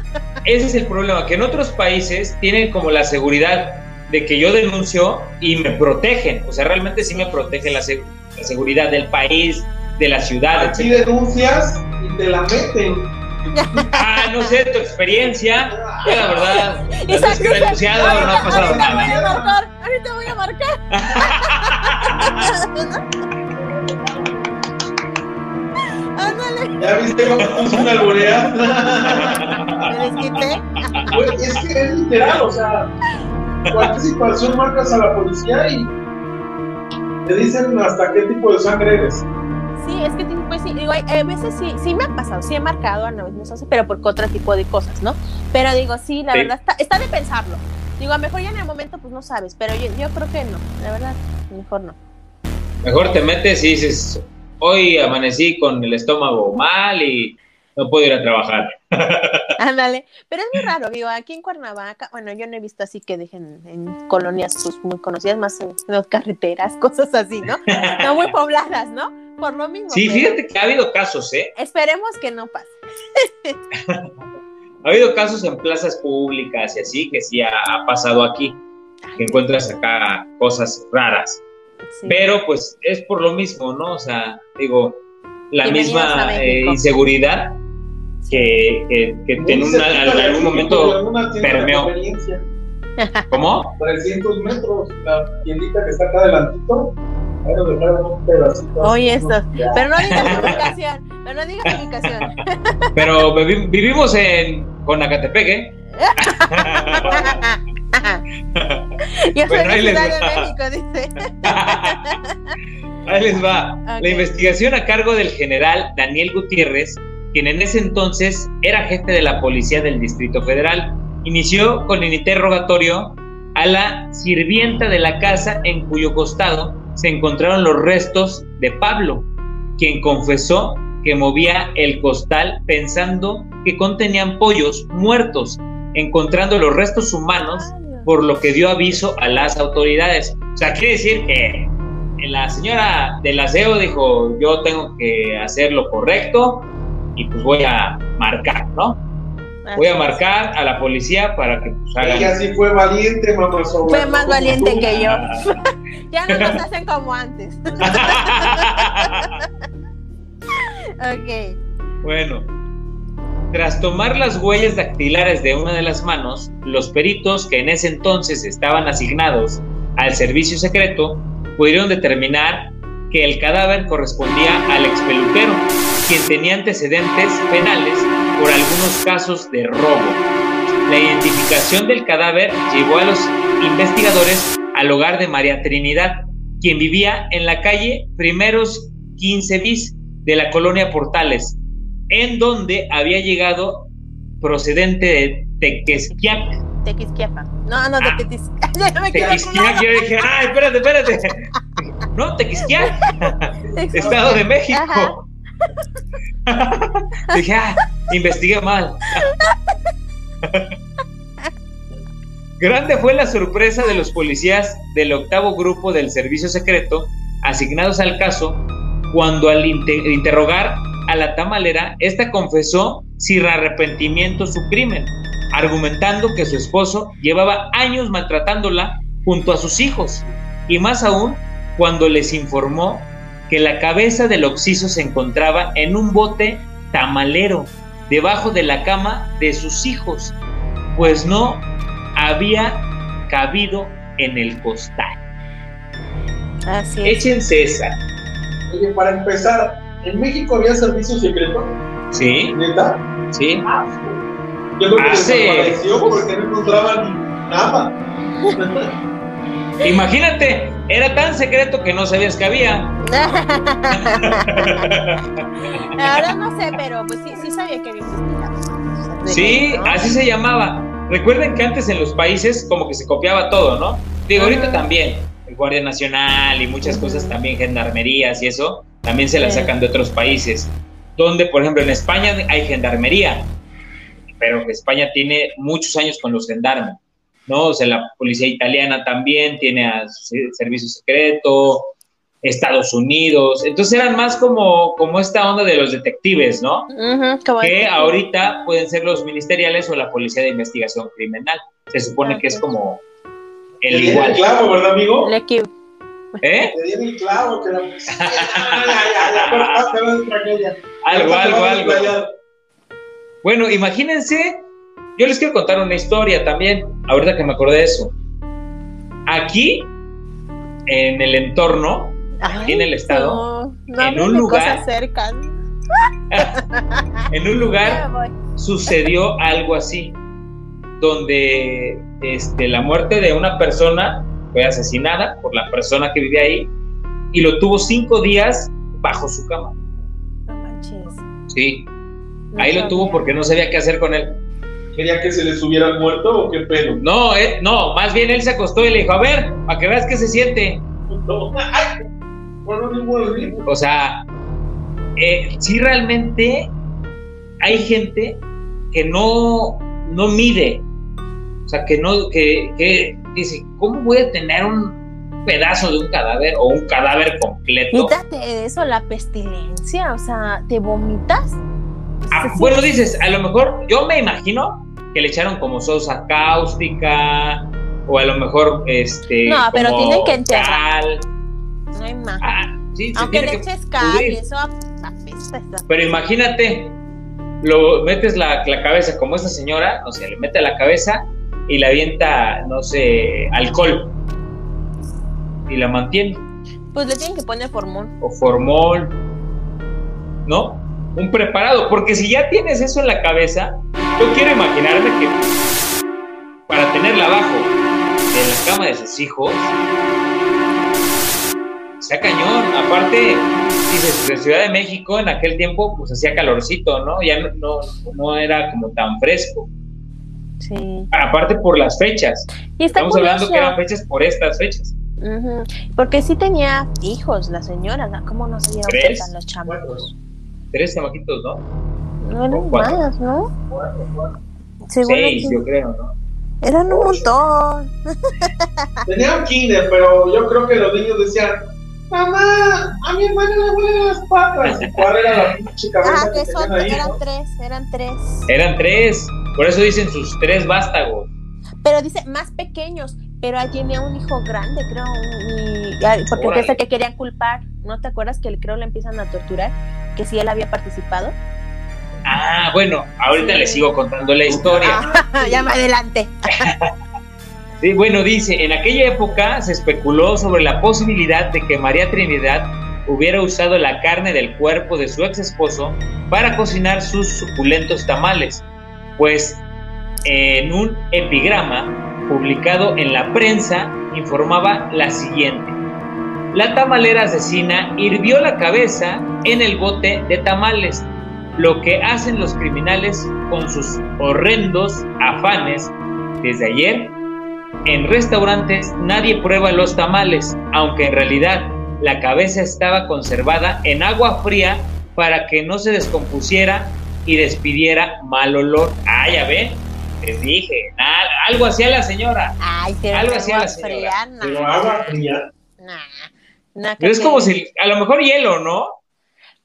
Ese es el problema, que en otros países tienen como la seguridad de que yo denuncio y me protegen. O sea, realmente sí me protegen la, se- la seguridad del país, de la ciudad, Aquí etc. denuncias y te la meten. Ah, no sé, tu experiencia. Yo la verdad, he denunciado no ha pasado ahorita voy nada. a marcar, ahorita voy a marcar. Ándale, ¿Ya viste cómo puso una alburear? me desquité. Es que es literal, o sea, cualquier situación marcas a la policía y te dicen hasta qué tipo de sangre eres. Sí, es que pues sí, digo, hay veces sí, sí me ha pasado, sí he marcado a no, no sé, pero por otro tipo de cosas, ¿no? Pero digo, sí, la Sí. verdad está, está de pensarlo. Digo, a lo mejor ya en el momento pues no sabes, pero yo, yo creo que no, la verdad, mejor no. Mejor te metes y dices, hoy amanecí con el estómago mal y no puedo ir a trabajar. Ándale, pero es muy raro, digo, aquí en Cuernavaca, bueno, yo no he visto así que dejen en colonias pues, muy conocidas, más en, en las carreteras, cosas así, ¿no? No muy pobladas, ¿no? Por lo mismo. Sí, pero fíjate que ha habido casos, ¿eh? Esperemos que no pase. Ha habido casos en plazas públicas y así que sí ha, ha pasado aquí. que encuentras acá cosas raras. Sí. Pero pues es por lo mismo, ¿no? O sea, digo, la Bienvenidos misma eh, inseguridad que, que, que en, Muy una- cerquita en algún momento permeó. ¿Cómo? 300 metros, la tiendita que está acá adelantito. Oye, esto. Pero no digas ubicación. Pero no digas ubicación. Pero vivi- vivimos en Conacatepec, ¿eh? Yo soy Bueno, de ahí les Ciudad de va. México, dice. Ahí les va. Ok. La investigación a cargo del general Daniel Gutiérrez, quien en ese entonces era jefe de la policía del Distrito Federal, inició con el interrogatorio a la sirvienta de la casa en cuyo costado se encontraron los restos de Pablo, quien confesó que movía el costal pensando que contenían pollos muertos, encontrando los restos humanos por lo que dio aviso a las autoridades. O sea, quiere decir que la señora del aseo dijo, yo tengo que hacer lo correcto y pues voy a marcar, ¿no? Voy a marcar a la policía para que pues hagan... Ella sí fue valiente, mamá. Sobra, Fue más valiente tú. que yo. Ya no nos hacen como antes. Ok. Bueno, tras tomar las huellas dactilares de una de las manos, los peritos que en ese entonces estaban asignados al servicio secreto pudieron determinar que el cadáver correspondía al expeluquero, quien tenía antecedentes penales por algunos casos de robo. La identificación del cadáver llevó a los investigadores al hogar de María Trinidad, quien vivía en la calle Primeros 15 bis de la colonia Portales, en donde había llegado procedente de Tequesquiac. Tequisquiapa. No, no, de Ah. Tequis. Ya me quedé con Tequisquiac, yo dije, ay, espérate, espérate. No, Tequisquiac, Estado de México. dije, ah, investigué mal. Grande fue la sorpresa de los policías del octavo grupo del servicio secreto asignados al caso cuando al inte- interrogar a la tamalera, esta confesó sin arrepentimiento su crimen, argumentando que su esposo llevaba años maltratándola junto a sus hijos, y más aún cuando les informó que la cabeza del occiso se encontraba en un bote tamalero debajo de la cama de sus hijos, pues no había cabido en el costal. Así es. Échense esa, Oye, para empezar, ¿en México había servicio secreto? ¿sí? ¿Neta? ¿Sí? Ah, Yo creo que Hace- desapareció porque no encontraban nada. Imagínate, era tan secreto que no sabías que había. Ahora no sé, pero pues sí, sí sabía que había. Sí, ¿no? así se llamaba. Recuerden que antes en los países como que se copiaba todo, ¿no? Digo, ahorita también, el Guardia Nacional y muchas cosas también, gendarmerías y eso, también se las sacan de otros países. Donde, por ejemplo, en España hay gendarmería, pero España tiene muchos años con los gendarmes, ¿no? O sea, la policía italiana también tiene a servicio secreto, Estados Unidos, entonces eran más como, como esta onda de los detectives, ¿no? Como que ahorita pueden ser los ministeriales o la policía de investigación criminal. Se supone que es como Te el dieron igual. el clavo, ¿verdad, amigo? el equipo. ¿Eh? Te dieron el clavo. Que la... Algo, algo, algo. Bueno, imagínense, yo les quiero contar una historia también, ahorita que me acordé de eso. Aquí, en el entorno, aquí en el estado, No, no en un lugar- en un lugar sucedió algo así, donde este, la muerte de una persona fue asesinada por la persona que vivía ahí y lo tuvo cinco días bajo su cama. No manches. Sí, No ahí lo tuvo porque no sabía qué hacer con él. ¿Quería que se les hubiera el muerto o qué pedo? No, eh, no, más bien él se acostó y le dijo, a ver, para que veas qué se siente. No. Ay, bueno, ni morir. O sea, eh, sí realmente hay gente que no, no mide. O sea, que no, que, que dice, ¿cómo voy a tener un pedazo de un cadáver o un cadáver completo? Quítate de eso, la pestilencia. O sea, ¿te vomitas? Ah, bueno, dices, a lo mejor yo me imagino que le echaron como sosa cáustica o a lo mejor este. No, pero tienen que enterrar. cal. No hay más. Ah, sí, Aunque le eches cal y eso apesta. Pero imagínate, lo metes la, la cabeza como esta señora, o sea, le mete la cabeza y le avienta, no sé, alcohol. Y la mantiene. Pues le tienen que poner formol. O formol. ¿No? Un preparado. Porque si ya tienes eso en la cabeza, yo quiero imaginarme que para tenerla abajo de la cama de sus hijos, sea cañón. Aparte, dices, de Ciudad de México en aquel tiempo, pues hacía calorcito, ¿no? Ya no, no, no era como tan fresco. Sí. Aparte por las fechas. Y está Estamos hablando que eran fechas por estas fechas. Porque sí tenía hijos la señora, ¿no? ¿cómo no se dieron cuenta los chamacos? Tres chamaquitos, ¿no? No eran Cuatro. más, ¿no? Según Seis, aquí, yo creo, ¿no? Eran un montón. Tenían kinder, pero yo creo que los niños decían, mamá, a mi hermana le huelen las patas. ¿Y cuál era la pinche cabeza Ah, que que son, ahí, eran no? tres, eran tres. Eran tres. Por eso dicen sus tres vástagos. Pero dice más pequeños, pero ahí tenía un hijo grande, creo, y- porque Órale. que querían culpar. ¿No te acuerdas que creo le empiezan a torturar? Que si él había participado. Ah, bueno, ahorita Sí. les sigo contando la historia. Ah, ya más adelante. Sí, bueno, dice, en aquella época se especuló sobre la posibilidad de que María Trinidad hubiera usado la carne del cuerpo de su ex esposo para cocinar sus suculentos tamales, pues en un epigrama publicado en la prensa informaba la siguiente. La tamalera asesina hirvió la cabeza en el bote de tamales, lo que hacen los criminales con sus horrendos afanes desde ayer en restaurantes nadie prueba los tamales, aunque en realidad la cabeza estaba conservada en agua fría para que no se descompusiera y despidiera mal olor. Ah, ya ven, les dije, nada, algo hacía la señora. Ay, pero Algo hacía la señora. fría, nah, Pero agua fría. nah, nah, Pero es que- como si, a lo mejor hielo, ¿no?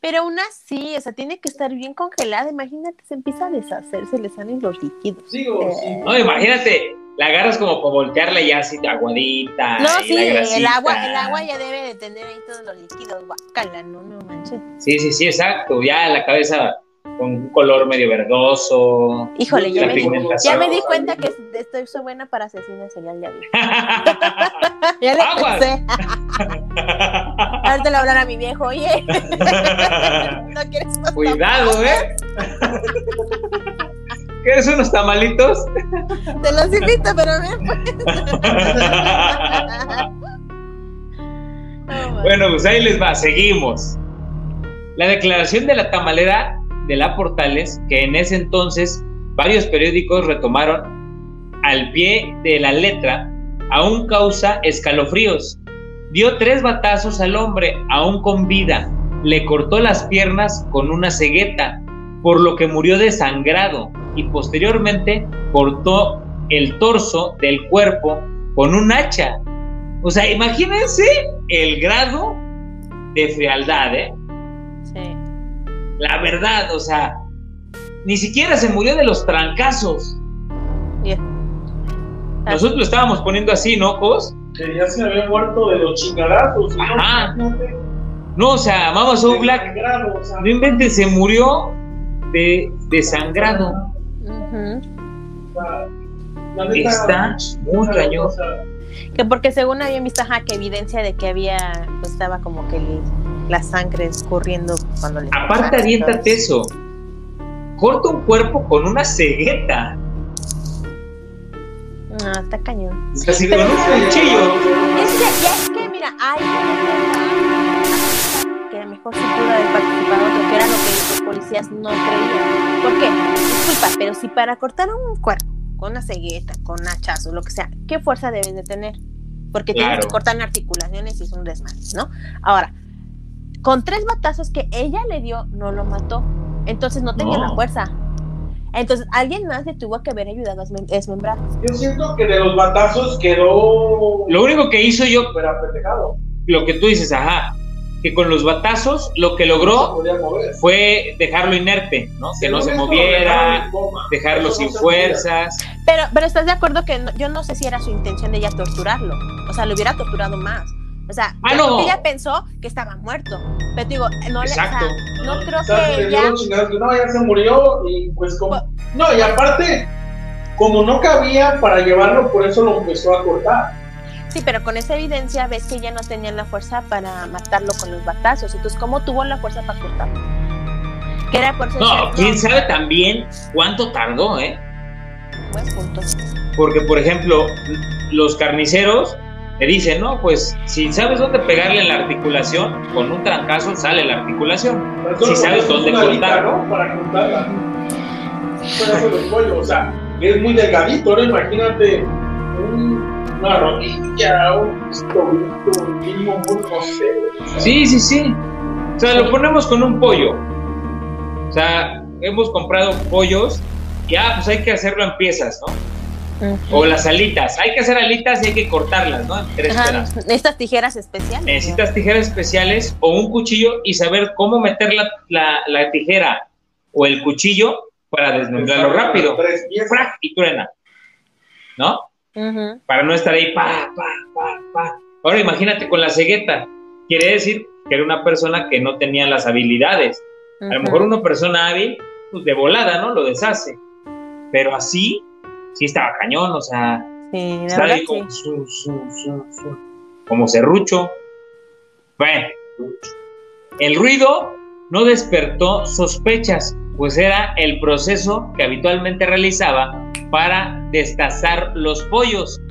Pero aún así, o sea, tiene que estar bien congelada. Imagínate, se empieza a deshacer, se le salen los líquidos. Eh, sí. No, imagínate, la agarras como para voltearla y ya así aguadita. No, y sí, la el agua, el agua ya debe de tener ahí todos los líquidos. Guácala, no, no manches. Sí, sí, sí, exacto. Ya la cabeza con un color medio verdoso. Híjole, ya me, ya me di cuenta que estoy soy buena para asesinar serial, ya vi. Ya le pensé. Ahorita le hablar a mi viejo, oye. ¿No quieres más Cuidado, ¿eh? ¿Quieres unos tamalitos? Te los invito, pero ven, pues. bueno, pues ahí les va, seguimos. La declaración de la tamalera de la Portales, que en ese entonces varios periódicos retomaron al pie de la letra, aún causa escalofríos. Dio tres batazos al hombre, aún con vida. Le cortó las piernas con una cegueta, por lo que murió desangrado y posteriormente cortó el torso del cuerpo con un hacha. O sea, imagínense el grado de frialdad, ¿eh? Sí. La verdad, o sea, ni siquiera se murió de los trancazos. Nosotros lo estábamos poniendo así, ¿no, Cos? Que ya se había muerto de los chingadazos. ¿no? Ajá. No, o sea, Mama So Black, desangrado, o sea, no inventes, se murió de desangrado. Ujú. o sea, la neta, Está muy cañón. Que porque según habían visto, ajá, que evidencia de que había, pues estaba como que el- la sangre escurriendo cuando le. Aparte, aviéntate eso. Corta un cuerpo con una cegueta. No, está cañón. O sea, si con un cuchillo. Es que, ya es que, mira, hay que a lo mejor sí pudo haber participado otro, que era lo que los policías no creían. ¿Por qué? Disculpa, pero si para cortar un cuerpo con una cegueta, con hachazos, lo que sea, ¿qué fuerza deben de tener? Porque tienes Claro. que cortar articulaciones y es un desmadre, ¿no? Ahora, con tres batazos que ella le dio, no lo mató. Entonces no tenía No. la fuerza. Entonces alguien más le tuvo que haber ayudado a desmem- desmembrar. Yo siento que de los batazos quedó. Lo único que hizo yo, lo que tú dices, ajá, que con los batazos lo que logró fue dejarlo inerte, ¿no? Que no se moviera, dejarlo sin fuerzas. Pero, pero estás de acuerdo que yo no sé si era su intención de ella torturarlo. O sea, lo hubiera torturado más. O sea, ah, no. ella pensó que estaba muerto. Pero digo, no Exacto. le. no creo que ella. No, ya se murió y pues como. No, y aparte, como no cabía para llevarlo, por eso lo empezó a cortar. Sí, pero con esa evidencia ves que ella no tenía la fuerza para matarlo con los batazos. Entonces, ¿cómo tuvo la fuerza para cortarlo? Que era por No, quién sabe también cuánto tardó, ¿eh? Buen punto. Porque, por ejemplo, los carniceros le dicen, no, pues si sabes dónde pegarle la articulación, con un trancazo sale la articulación. Si sabes dónde cortar. ¿no? Para cortarla. o sea, es muy delgadito, ¿no? Imagínate un una rodilla, un tobito, mínimo, no sé. Sí, sí, sí. O sea, lo ponemos con un pollo. O sea, hemos comprado pollos y ah, pues hay que hacerlo en piezas, ¿no? O las alitas. Hay que hacer alitas y hay que cortarlas, ¿no? En tres Necesitas tijeras especiales. Necesitas tijeras especiales o un cuchillo y saber cómo meter la, la, tijera o el cuchillo para desmembrarlo rápido. ¡Frac! Y truena. ¿No? para no estar ahí, pa, pa, pa, pa. Ahora imagínate con la cegueta, quiere decir que era una persona que no tenía las habilidades. A lo mejor una persona hábil, pues de volada, ¿no? Lo deshace. Pero así, sí estaba cañón, o sea, sí, su, su, su, como serrucho. Bueno, el ruido no despertó sospechas, pues era el proceso que habitualmente realizaba para destazar los pollos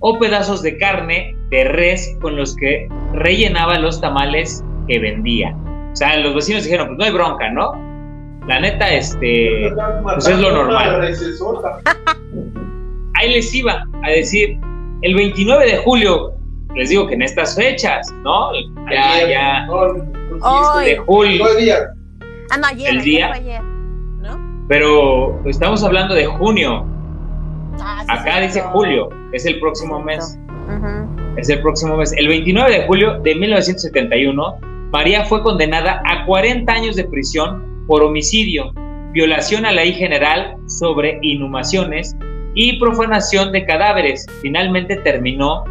o pedazos de carne de res con los que rellenaba los tamales que vendía. O sea, los vecinos dijeron, pues no hay bronca, ¿no? La neta, este, pues es lo normal. Ahí les iba a decir, el 29 de julio, les digo que en estas fechas, ¿no? Ya, ya, de julio. Ah, no, ayer, el día, ayer, ¿no? Pero estamos hablando de junio. Ah, Acá dice julio, es el próximo mes. Es el próximo mes. El 29 de julio de 1971, María fue condenada a 40 años de prisión por homicidio, violación a la ley general sobre inhumaciones y profanación de cadáveres. Finalmente terminó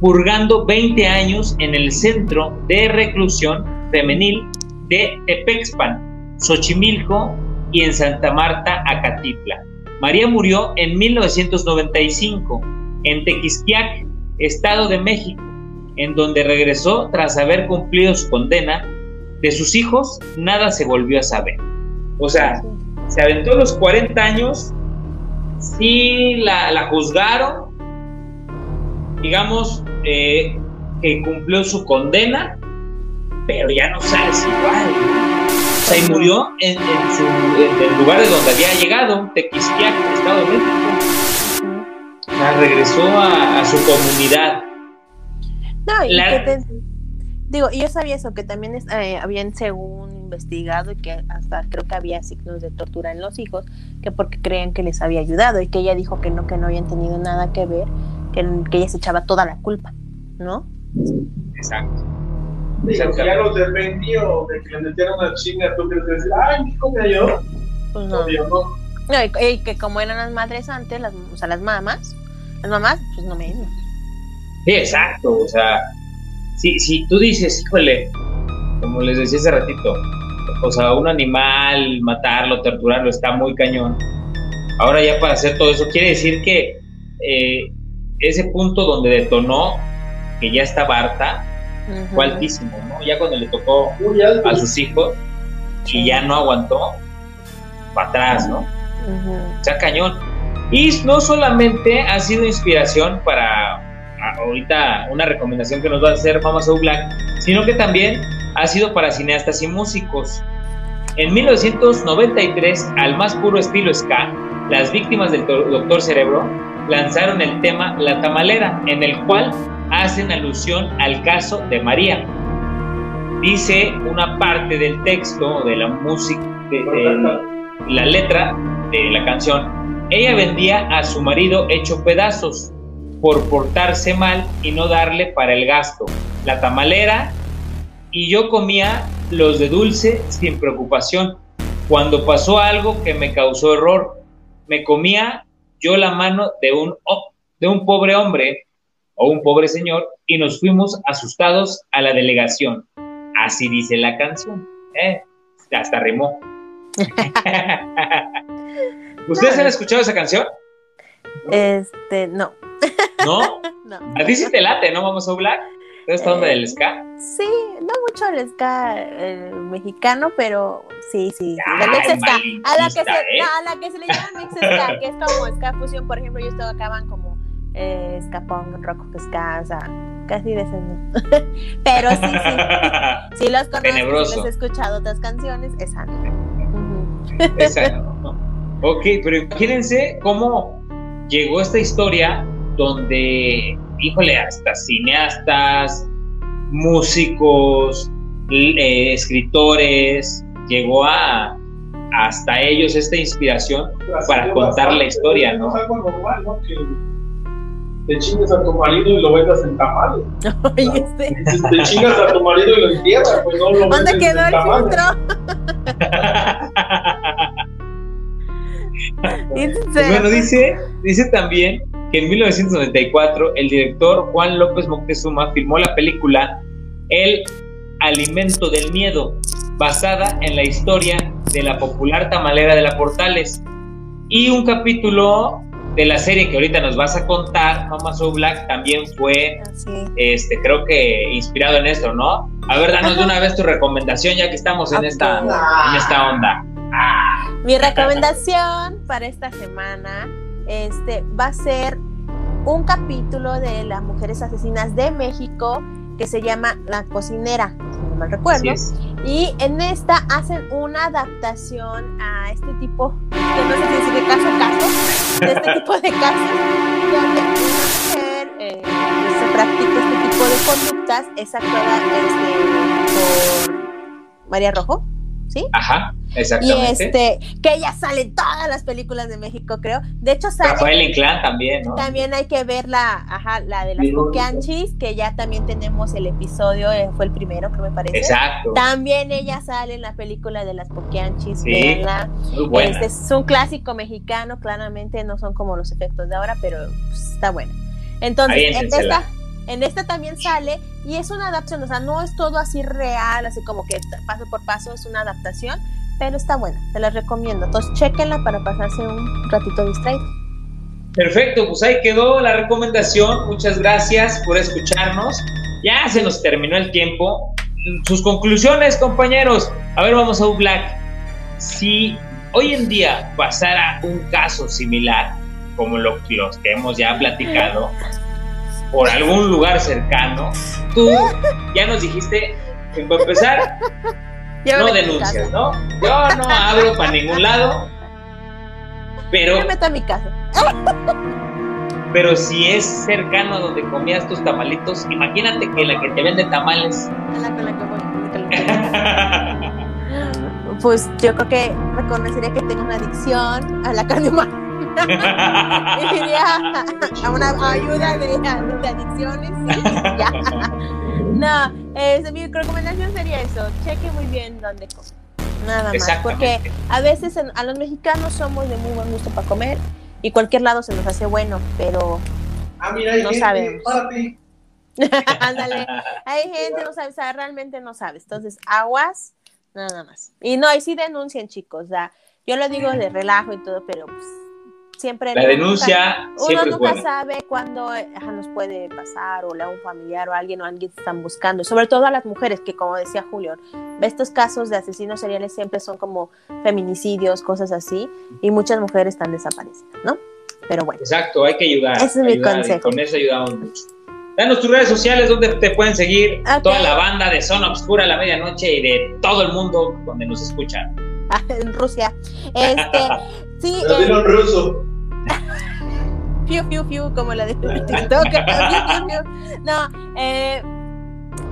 purgando 20 años en el Centro de Reclusión Femenil de Tepexpan, Xochimilco y en Santa Marta, Acatitla. María murió en 1995 en Tequisquiac, Estado de México, en donde regresó tras haber cumplido su condena. De sus hijos nada se volvió a saber. O sea, se aventó los 40 años, sí la, juzgaron, digamos eh, que cumplió su condena, pero ya no sabes igual y murió en, su, el lugar de donde había llegado, Tequisquiac, Estado de México. regresó a, su comunidad. No, y que digo, y yo sabía eso, que también eh, habían según investigado y que hasta creo que había signos de tortura en los hijos, que porque creían que les había ayudado y que ella dijo que no, que no habían tenido nada que ver, que, que ella se echaba toda la culpa, ¿no? Exacto. Digo, ya los defendió de que le metieron una chinga, tú decir, ay, mi hijo me ayudó. Pues no. no. y, que como eran las madres antes, las, o sea, las mamás, las mamás, pues no menos. Sí, exacto, o sea, si, si tú dices, híjole, como les decía hace ratito, o sea, un animal, matarlo, torturarlo, está muy cañón. Ahora ya para hacer todo eso, quiere decir que eh, ese punto donde detonó, que ya estaba harta, fue altísimo, ¿no? Ya cuando le tocó a sus hijos y ya no aguantó, para atrás, ¿no? O sea, cañón. Y no solamente ha sido inspiración para ahorita una recomendación que nos va a hacer Mama So Black, sino que también ha sido para cineastas y músicos. En 1993, al más puro estilo ska, las víctimas del Doctor Cerebro lanzaron el tema La Tamalera, en el cual hacen alusión al caso de María. Dice una parte del texto de la música, la letra de la canción, ella vendía a su marido hecho pedazos por portarse mal y no darle para el gasto. La tamalera y yo comía los de dulce sin preocupación. Cuando pasó algo que me causó error, me comía yo la mano de un, de un pobre hombre o un pobre señor y nos fuimos asustados a la delegación. Así dice la canción. ¿eh? Hasta rimó. ¿Ustedes han escuchado esa canción? Este, no. ¿No? no. A ti sí te late, ¿no? Vamos a hablar. ¿Esta onda del ska? Sí, no mucho el ska mexicano, pero sí, sí. Ay, del mix ska. A la, que se, ¿eh? no, a la que se le llama mix ska, que es como ska fusión. Por ejemplo, yo estaba acaban como eh, ska punk, rock ska, o sea, casi de ese pero sí, sí. Sí los conozco, sí les he escuchado otras canciones, esa no. Ujú. Esa no. Ok, pero imagínense cómo llegó esta historia donde, híjole, hasta cineastas, músicos, eh, escritores, llegó a hasta ellos esta inspiración para contar la historia, ¿no? Es algo normal, ¿no? Que te chingas a tu marido y lo vendas en tamales. Oye, este. Te chingas a tu marido y lo entierras, pues no lo ¿Dónde quedó en el tamales. filtro? Bueno, dice, dice también que en 1994 el director Juan López Moctezuma filmó la película El Alimento del Miedo, basada en la historia de la popular tamalera de la Portales. Y un capítulo de la serie que ahorita nos vas a contar, Mama So Black, también fue, este, creo que inspirado en esto, ¿no? A ver, danos de una vez tu recomendación ya que estamos en, esta, en esta onda. Mi recomendación para esta semana este, va a ser un capítulo de las mujeres asesinas de México que se llama La cocinera, si no mal recuerdo. Y en esta hacen una adaptación a este tipo, que no sé si decir de caso a caso, de este tipo de casos, donde una mujer eh, se practica este tipo de conductas, es actuada este, por María Rojo, ¿sí? Ajá, Y exactamente. este, que ella sale en todas las películas de México, creo. De hecho, sale. Rafael Inclán también, ¿no? También hay que ver la, ajá, la de las Digo, Pokeanchis, que ya también tenemos el episodio, eh, fue el primero, que me parece. Exacto. También ella sale en la película de las Pokeanchis, Sí. Muy buena. Este es un clásico mexicano, claramente no son como los efectos de ahora, pero pues, está buena. Entonces, en esta, en esta también sale y es una adaptación, o sea, no es todo así real, así como que paso por paso, es una adaptación, pero está buena, te la recomiendo. Entonces, chequenla para pasarse un ratito distraído. Perfecto, pues ahí quedó la recomendación. Muchas gracias por escucharnos. Ya se nos terminó el tiempo. Sus conclusiones, compañeros. A ver, vamos a un Black. Si hoy en día pasara un caso similar, como lo- los que hemos ya platicado, por algún lugar cercano, tú ya nos dijiste que para empezar no denuncias. ¿no? Yo no abro para ningún lado, pero Ya me meto a mi casa. Pero si es cercano a donde comías tus tamalitos, imagínate que la que te vende tamales. A la con la que voy, con la que voy. Pues yo creo que reconocería que tengo una adicción a la carne humana. Iría a una ayuda de, de adicciones. sí, ya. No, este, mi recomendación sería eso. Cheque muy bien dónde come. Nada más. Porque a veces en- a los mexicanos somos de muy buen gusto para comer y cualquier lado se nos hace bueno, pero Ah, mira, No gente, sabemos. ándale. Hay gente, no sabe, o sea, realmente no sabes. Entonces, aguas, nada más. Y no, y sí denuncien, chicos. O sea, yo lo digo de relajo y todo, pero pues, siempre. La denuncia nunca- siempre uno nunca sabe cuándo eh, nos puede pasar, o a un familiar o alguien, o alguien que están buscando. Sobre todo a las mujeres, que como decía Julio, estos casos de asesinos seriales siempre son como feminicidios, cosas así, y muchas mujeres están desaparecidas, ¿no? Pero bueno. Exacto, hay que ayudar. Ese es mi ayudar, y consejo. con eso ayudamos mucho. Danos tus redes sociales donde te pueden seguir Ok. toda la banda de Zona Obscura a la medianoche y de todo el mundo donde nos escuchan. en Rusia. Este, sí, Pero eh, ruso. Fiu, fiu, fiu, como la de TikTok. No, eh,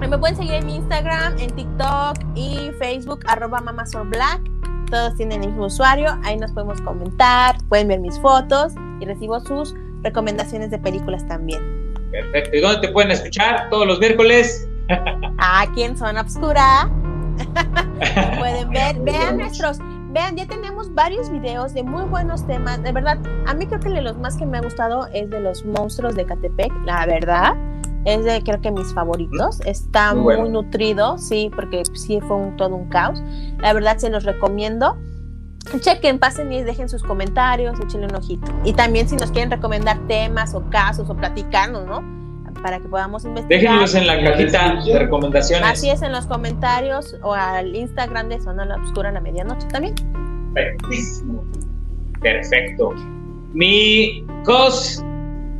me pueden seguir en mi Instagram, en TikTok y Facebook, arroba mamasorblack. Todos tienen el mismo usuario. Ahí nos podemos comentar, pueden ver mis fotos y recibo sus recomendaciones de películas también. Perfecto. ¿Y dónde te pueden escuchar? Todos los miércoles. Aquí en Zona Obscura. Pueden ver, vean nuestros, vean, ya tenemos varios videos de muy buenos temas. De verdad, a mí creo que de los más que me ha gustado es de los monstruos de Catepec, la verdad. Es de creo que mis favoritos. Está muy, nutrido, sí, porque sí fue un, todo un caos. La verdad se los recomiendo. Chequen, pasen y dejen sus comentarios, échenle un ojito. Y también si nos quieren recomendar temas o casos o platicarnos, ¿no? Para que podamos investigar. Déjenlos en la cajita de recomendaciones. Así es, en los comentarios o al Instagram de Zona la Obscura a la medianoche también. Perfectísimo. Perfecto. Mi cos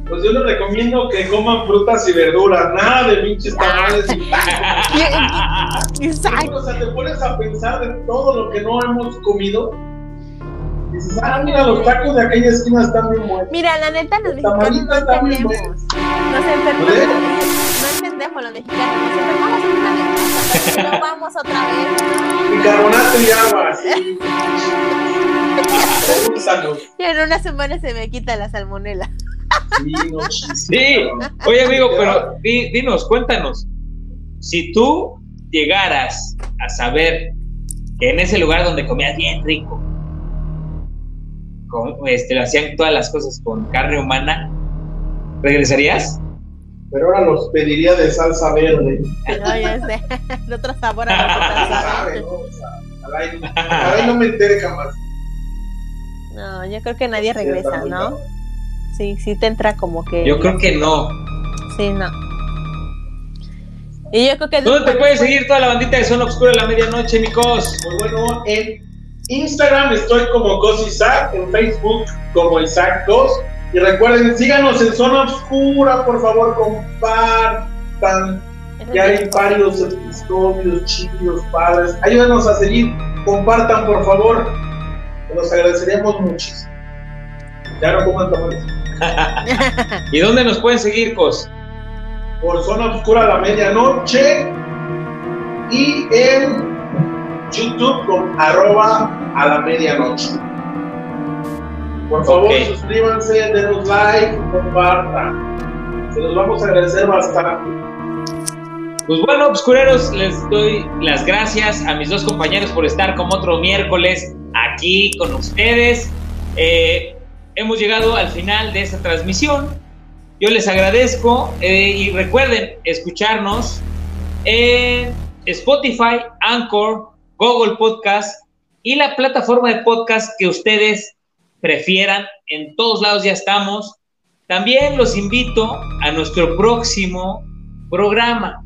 pues yo les recomiendo que coman frutas y verduras, nada de pinches tamales y Exacto. O sea, te pones a pensar de todo lo que no hemos comido. Dices, ah, mira, los tacos de aquella esquina están bien buenos. Mira, la neta, los mexicanos no entendemos. Nos enfermamos. No entendemos los mexicanos. Nos enfermamos en una vez. No vamos otra vez. Bicarbonato y agua. Y en una semana se me quita la salmonela. Sí, oye amigo, pero dinos, cuéntanos, si tú llegaras a saber que en ese lugar donde comías bien rico, este, lo hacían todas las cosas con carne humana, ¿regresarías? Pero ahora los pediría de salsa verde. No, ya sé, de otro sabor a la no, no me entere jamás. No, yo creo que nadie regresa, ¿no? Sí, sí te entra como que. Yo creo que no. Sí, no. Y yo creo que. ¿Dónde te puedes seguir toda la bandita de Zona Obscura a la medianoche, Micos? Muy pues bueno, en Instagram estoy como Cos Isaac, en Facebook como Isaac 2. Y recuerden, síganos en Zona Obscura, por favor, compartan. Ya hay varios episodios chidos, padres. Ayúdenos a seguir, compartan, por favor. Nos agradeceríamos muchísimo. Ya no coman tamales. ¿Y dónde nos pueden seguir, Cos? Por Zona Oscura a la Medianoche y en YouTube con arroba a la medianoche. Por favor, suscríbanse, denos like, compartan. Se los vamos a agradecer bastante. Pues bueno, obscureros, les doy las gracias a mis dos compañeros por estar como otro miércoles aquí con ustedes. Eh, hemos llegado al final de esta transmisión. Yo les agradezco eh, y recuerden escucharnos en Spotify, Anchor, Google Podcast y la plataforma de podcast que ustedes prefieran. En todos lados ya estamos. También los invito a nuestro próximo programa.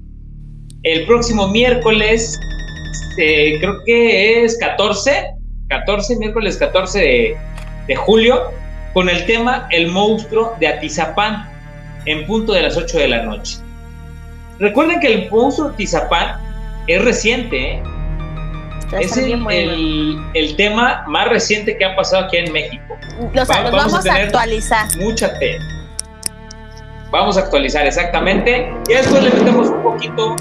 El próximo miércoles, eh, creo que es 14, 14, miércoles 14 de, de julio, con el tema El monstruo de Atizapán en punto de las 8 de la noche. Recuerden que el monstruo de Atizapán es reciente, ¿eh? Es el, tema más reciente que ha pasado aquí en México. Los, vamos, a, actualizar. Mucha fe. Vamos a actualizar exactamente. Y después le metemos un poquito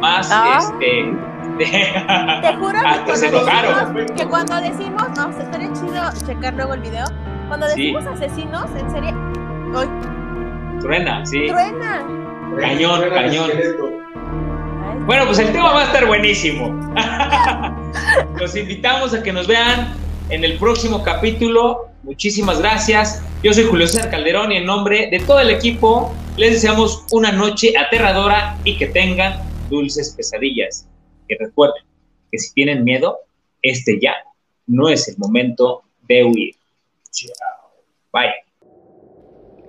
más ah. este. Te juro que, se enojaron. que cuando decimos, no, se estaría chido checar luego el video cuando decimos asesinos, en serie. ¡Ay! Truena, sí. Truena. Cañón, cañón. Bueno, pues el tema va a estar buenísimo. Los invitamos a que nos vean en el próximo capítulo. Muchísimas gracias. Yo soy Julio César Calderón y en nombre de todo el equipo les deseamos una noche aterradora y que tengan dulces pesadillas. Que recuerden que si tienen miedo, este ya no es el momento de huir. Bye.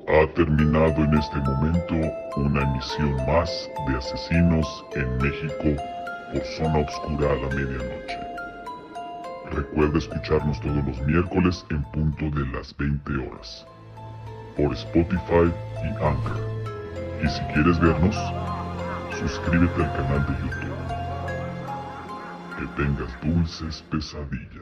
Ha terminado en este momento una emisión más de Asesinos en México por Zona Obscura a la medianoche. Recuerda escucharnos todos los miércoles en punto de las 20 horas por Spotify y Anchor. Y si quieres vernos, suscríbete al canal de YouTube. Que tengas dulces pesadillas.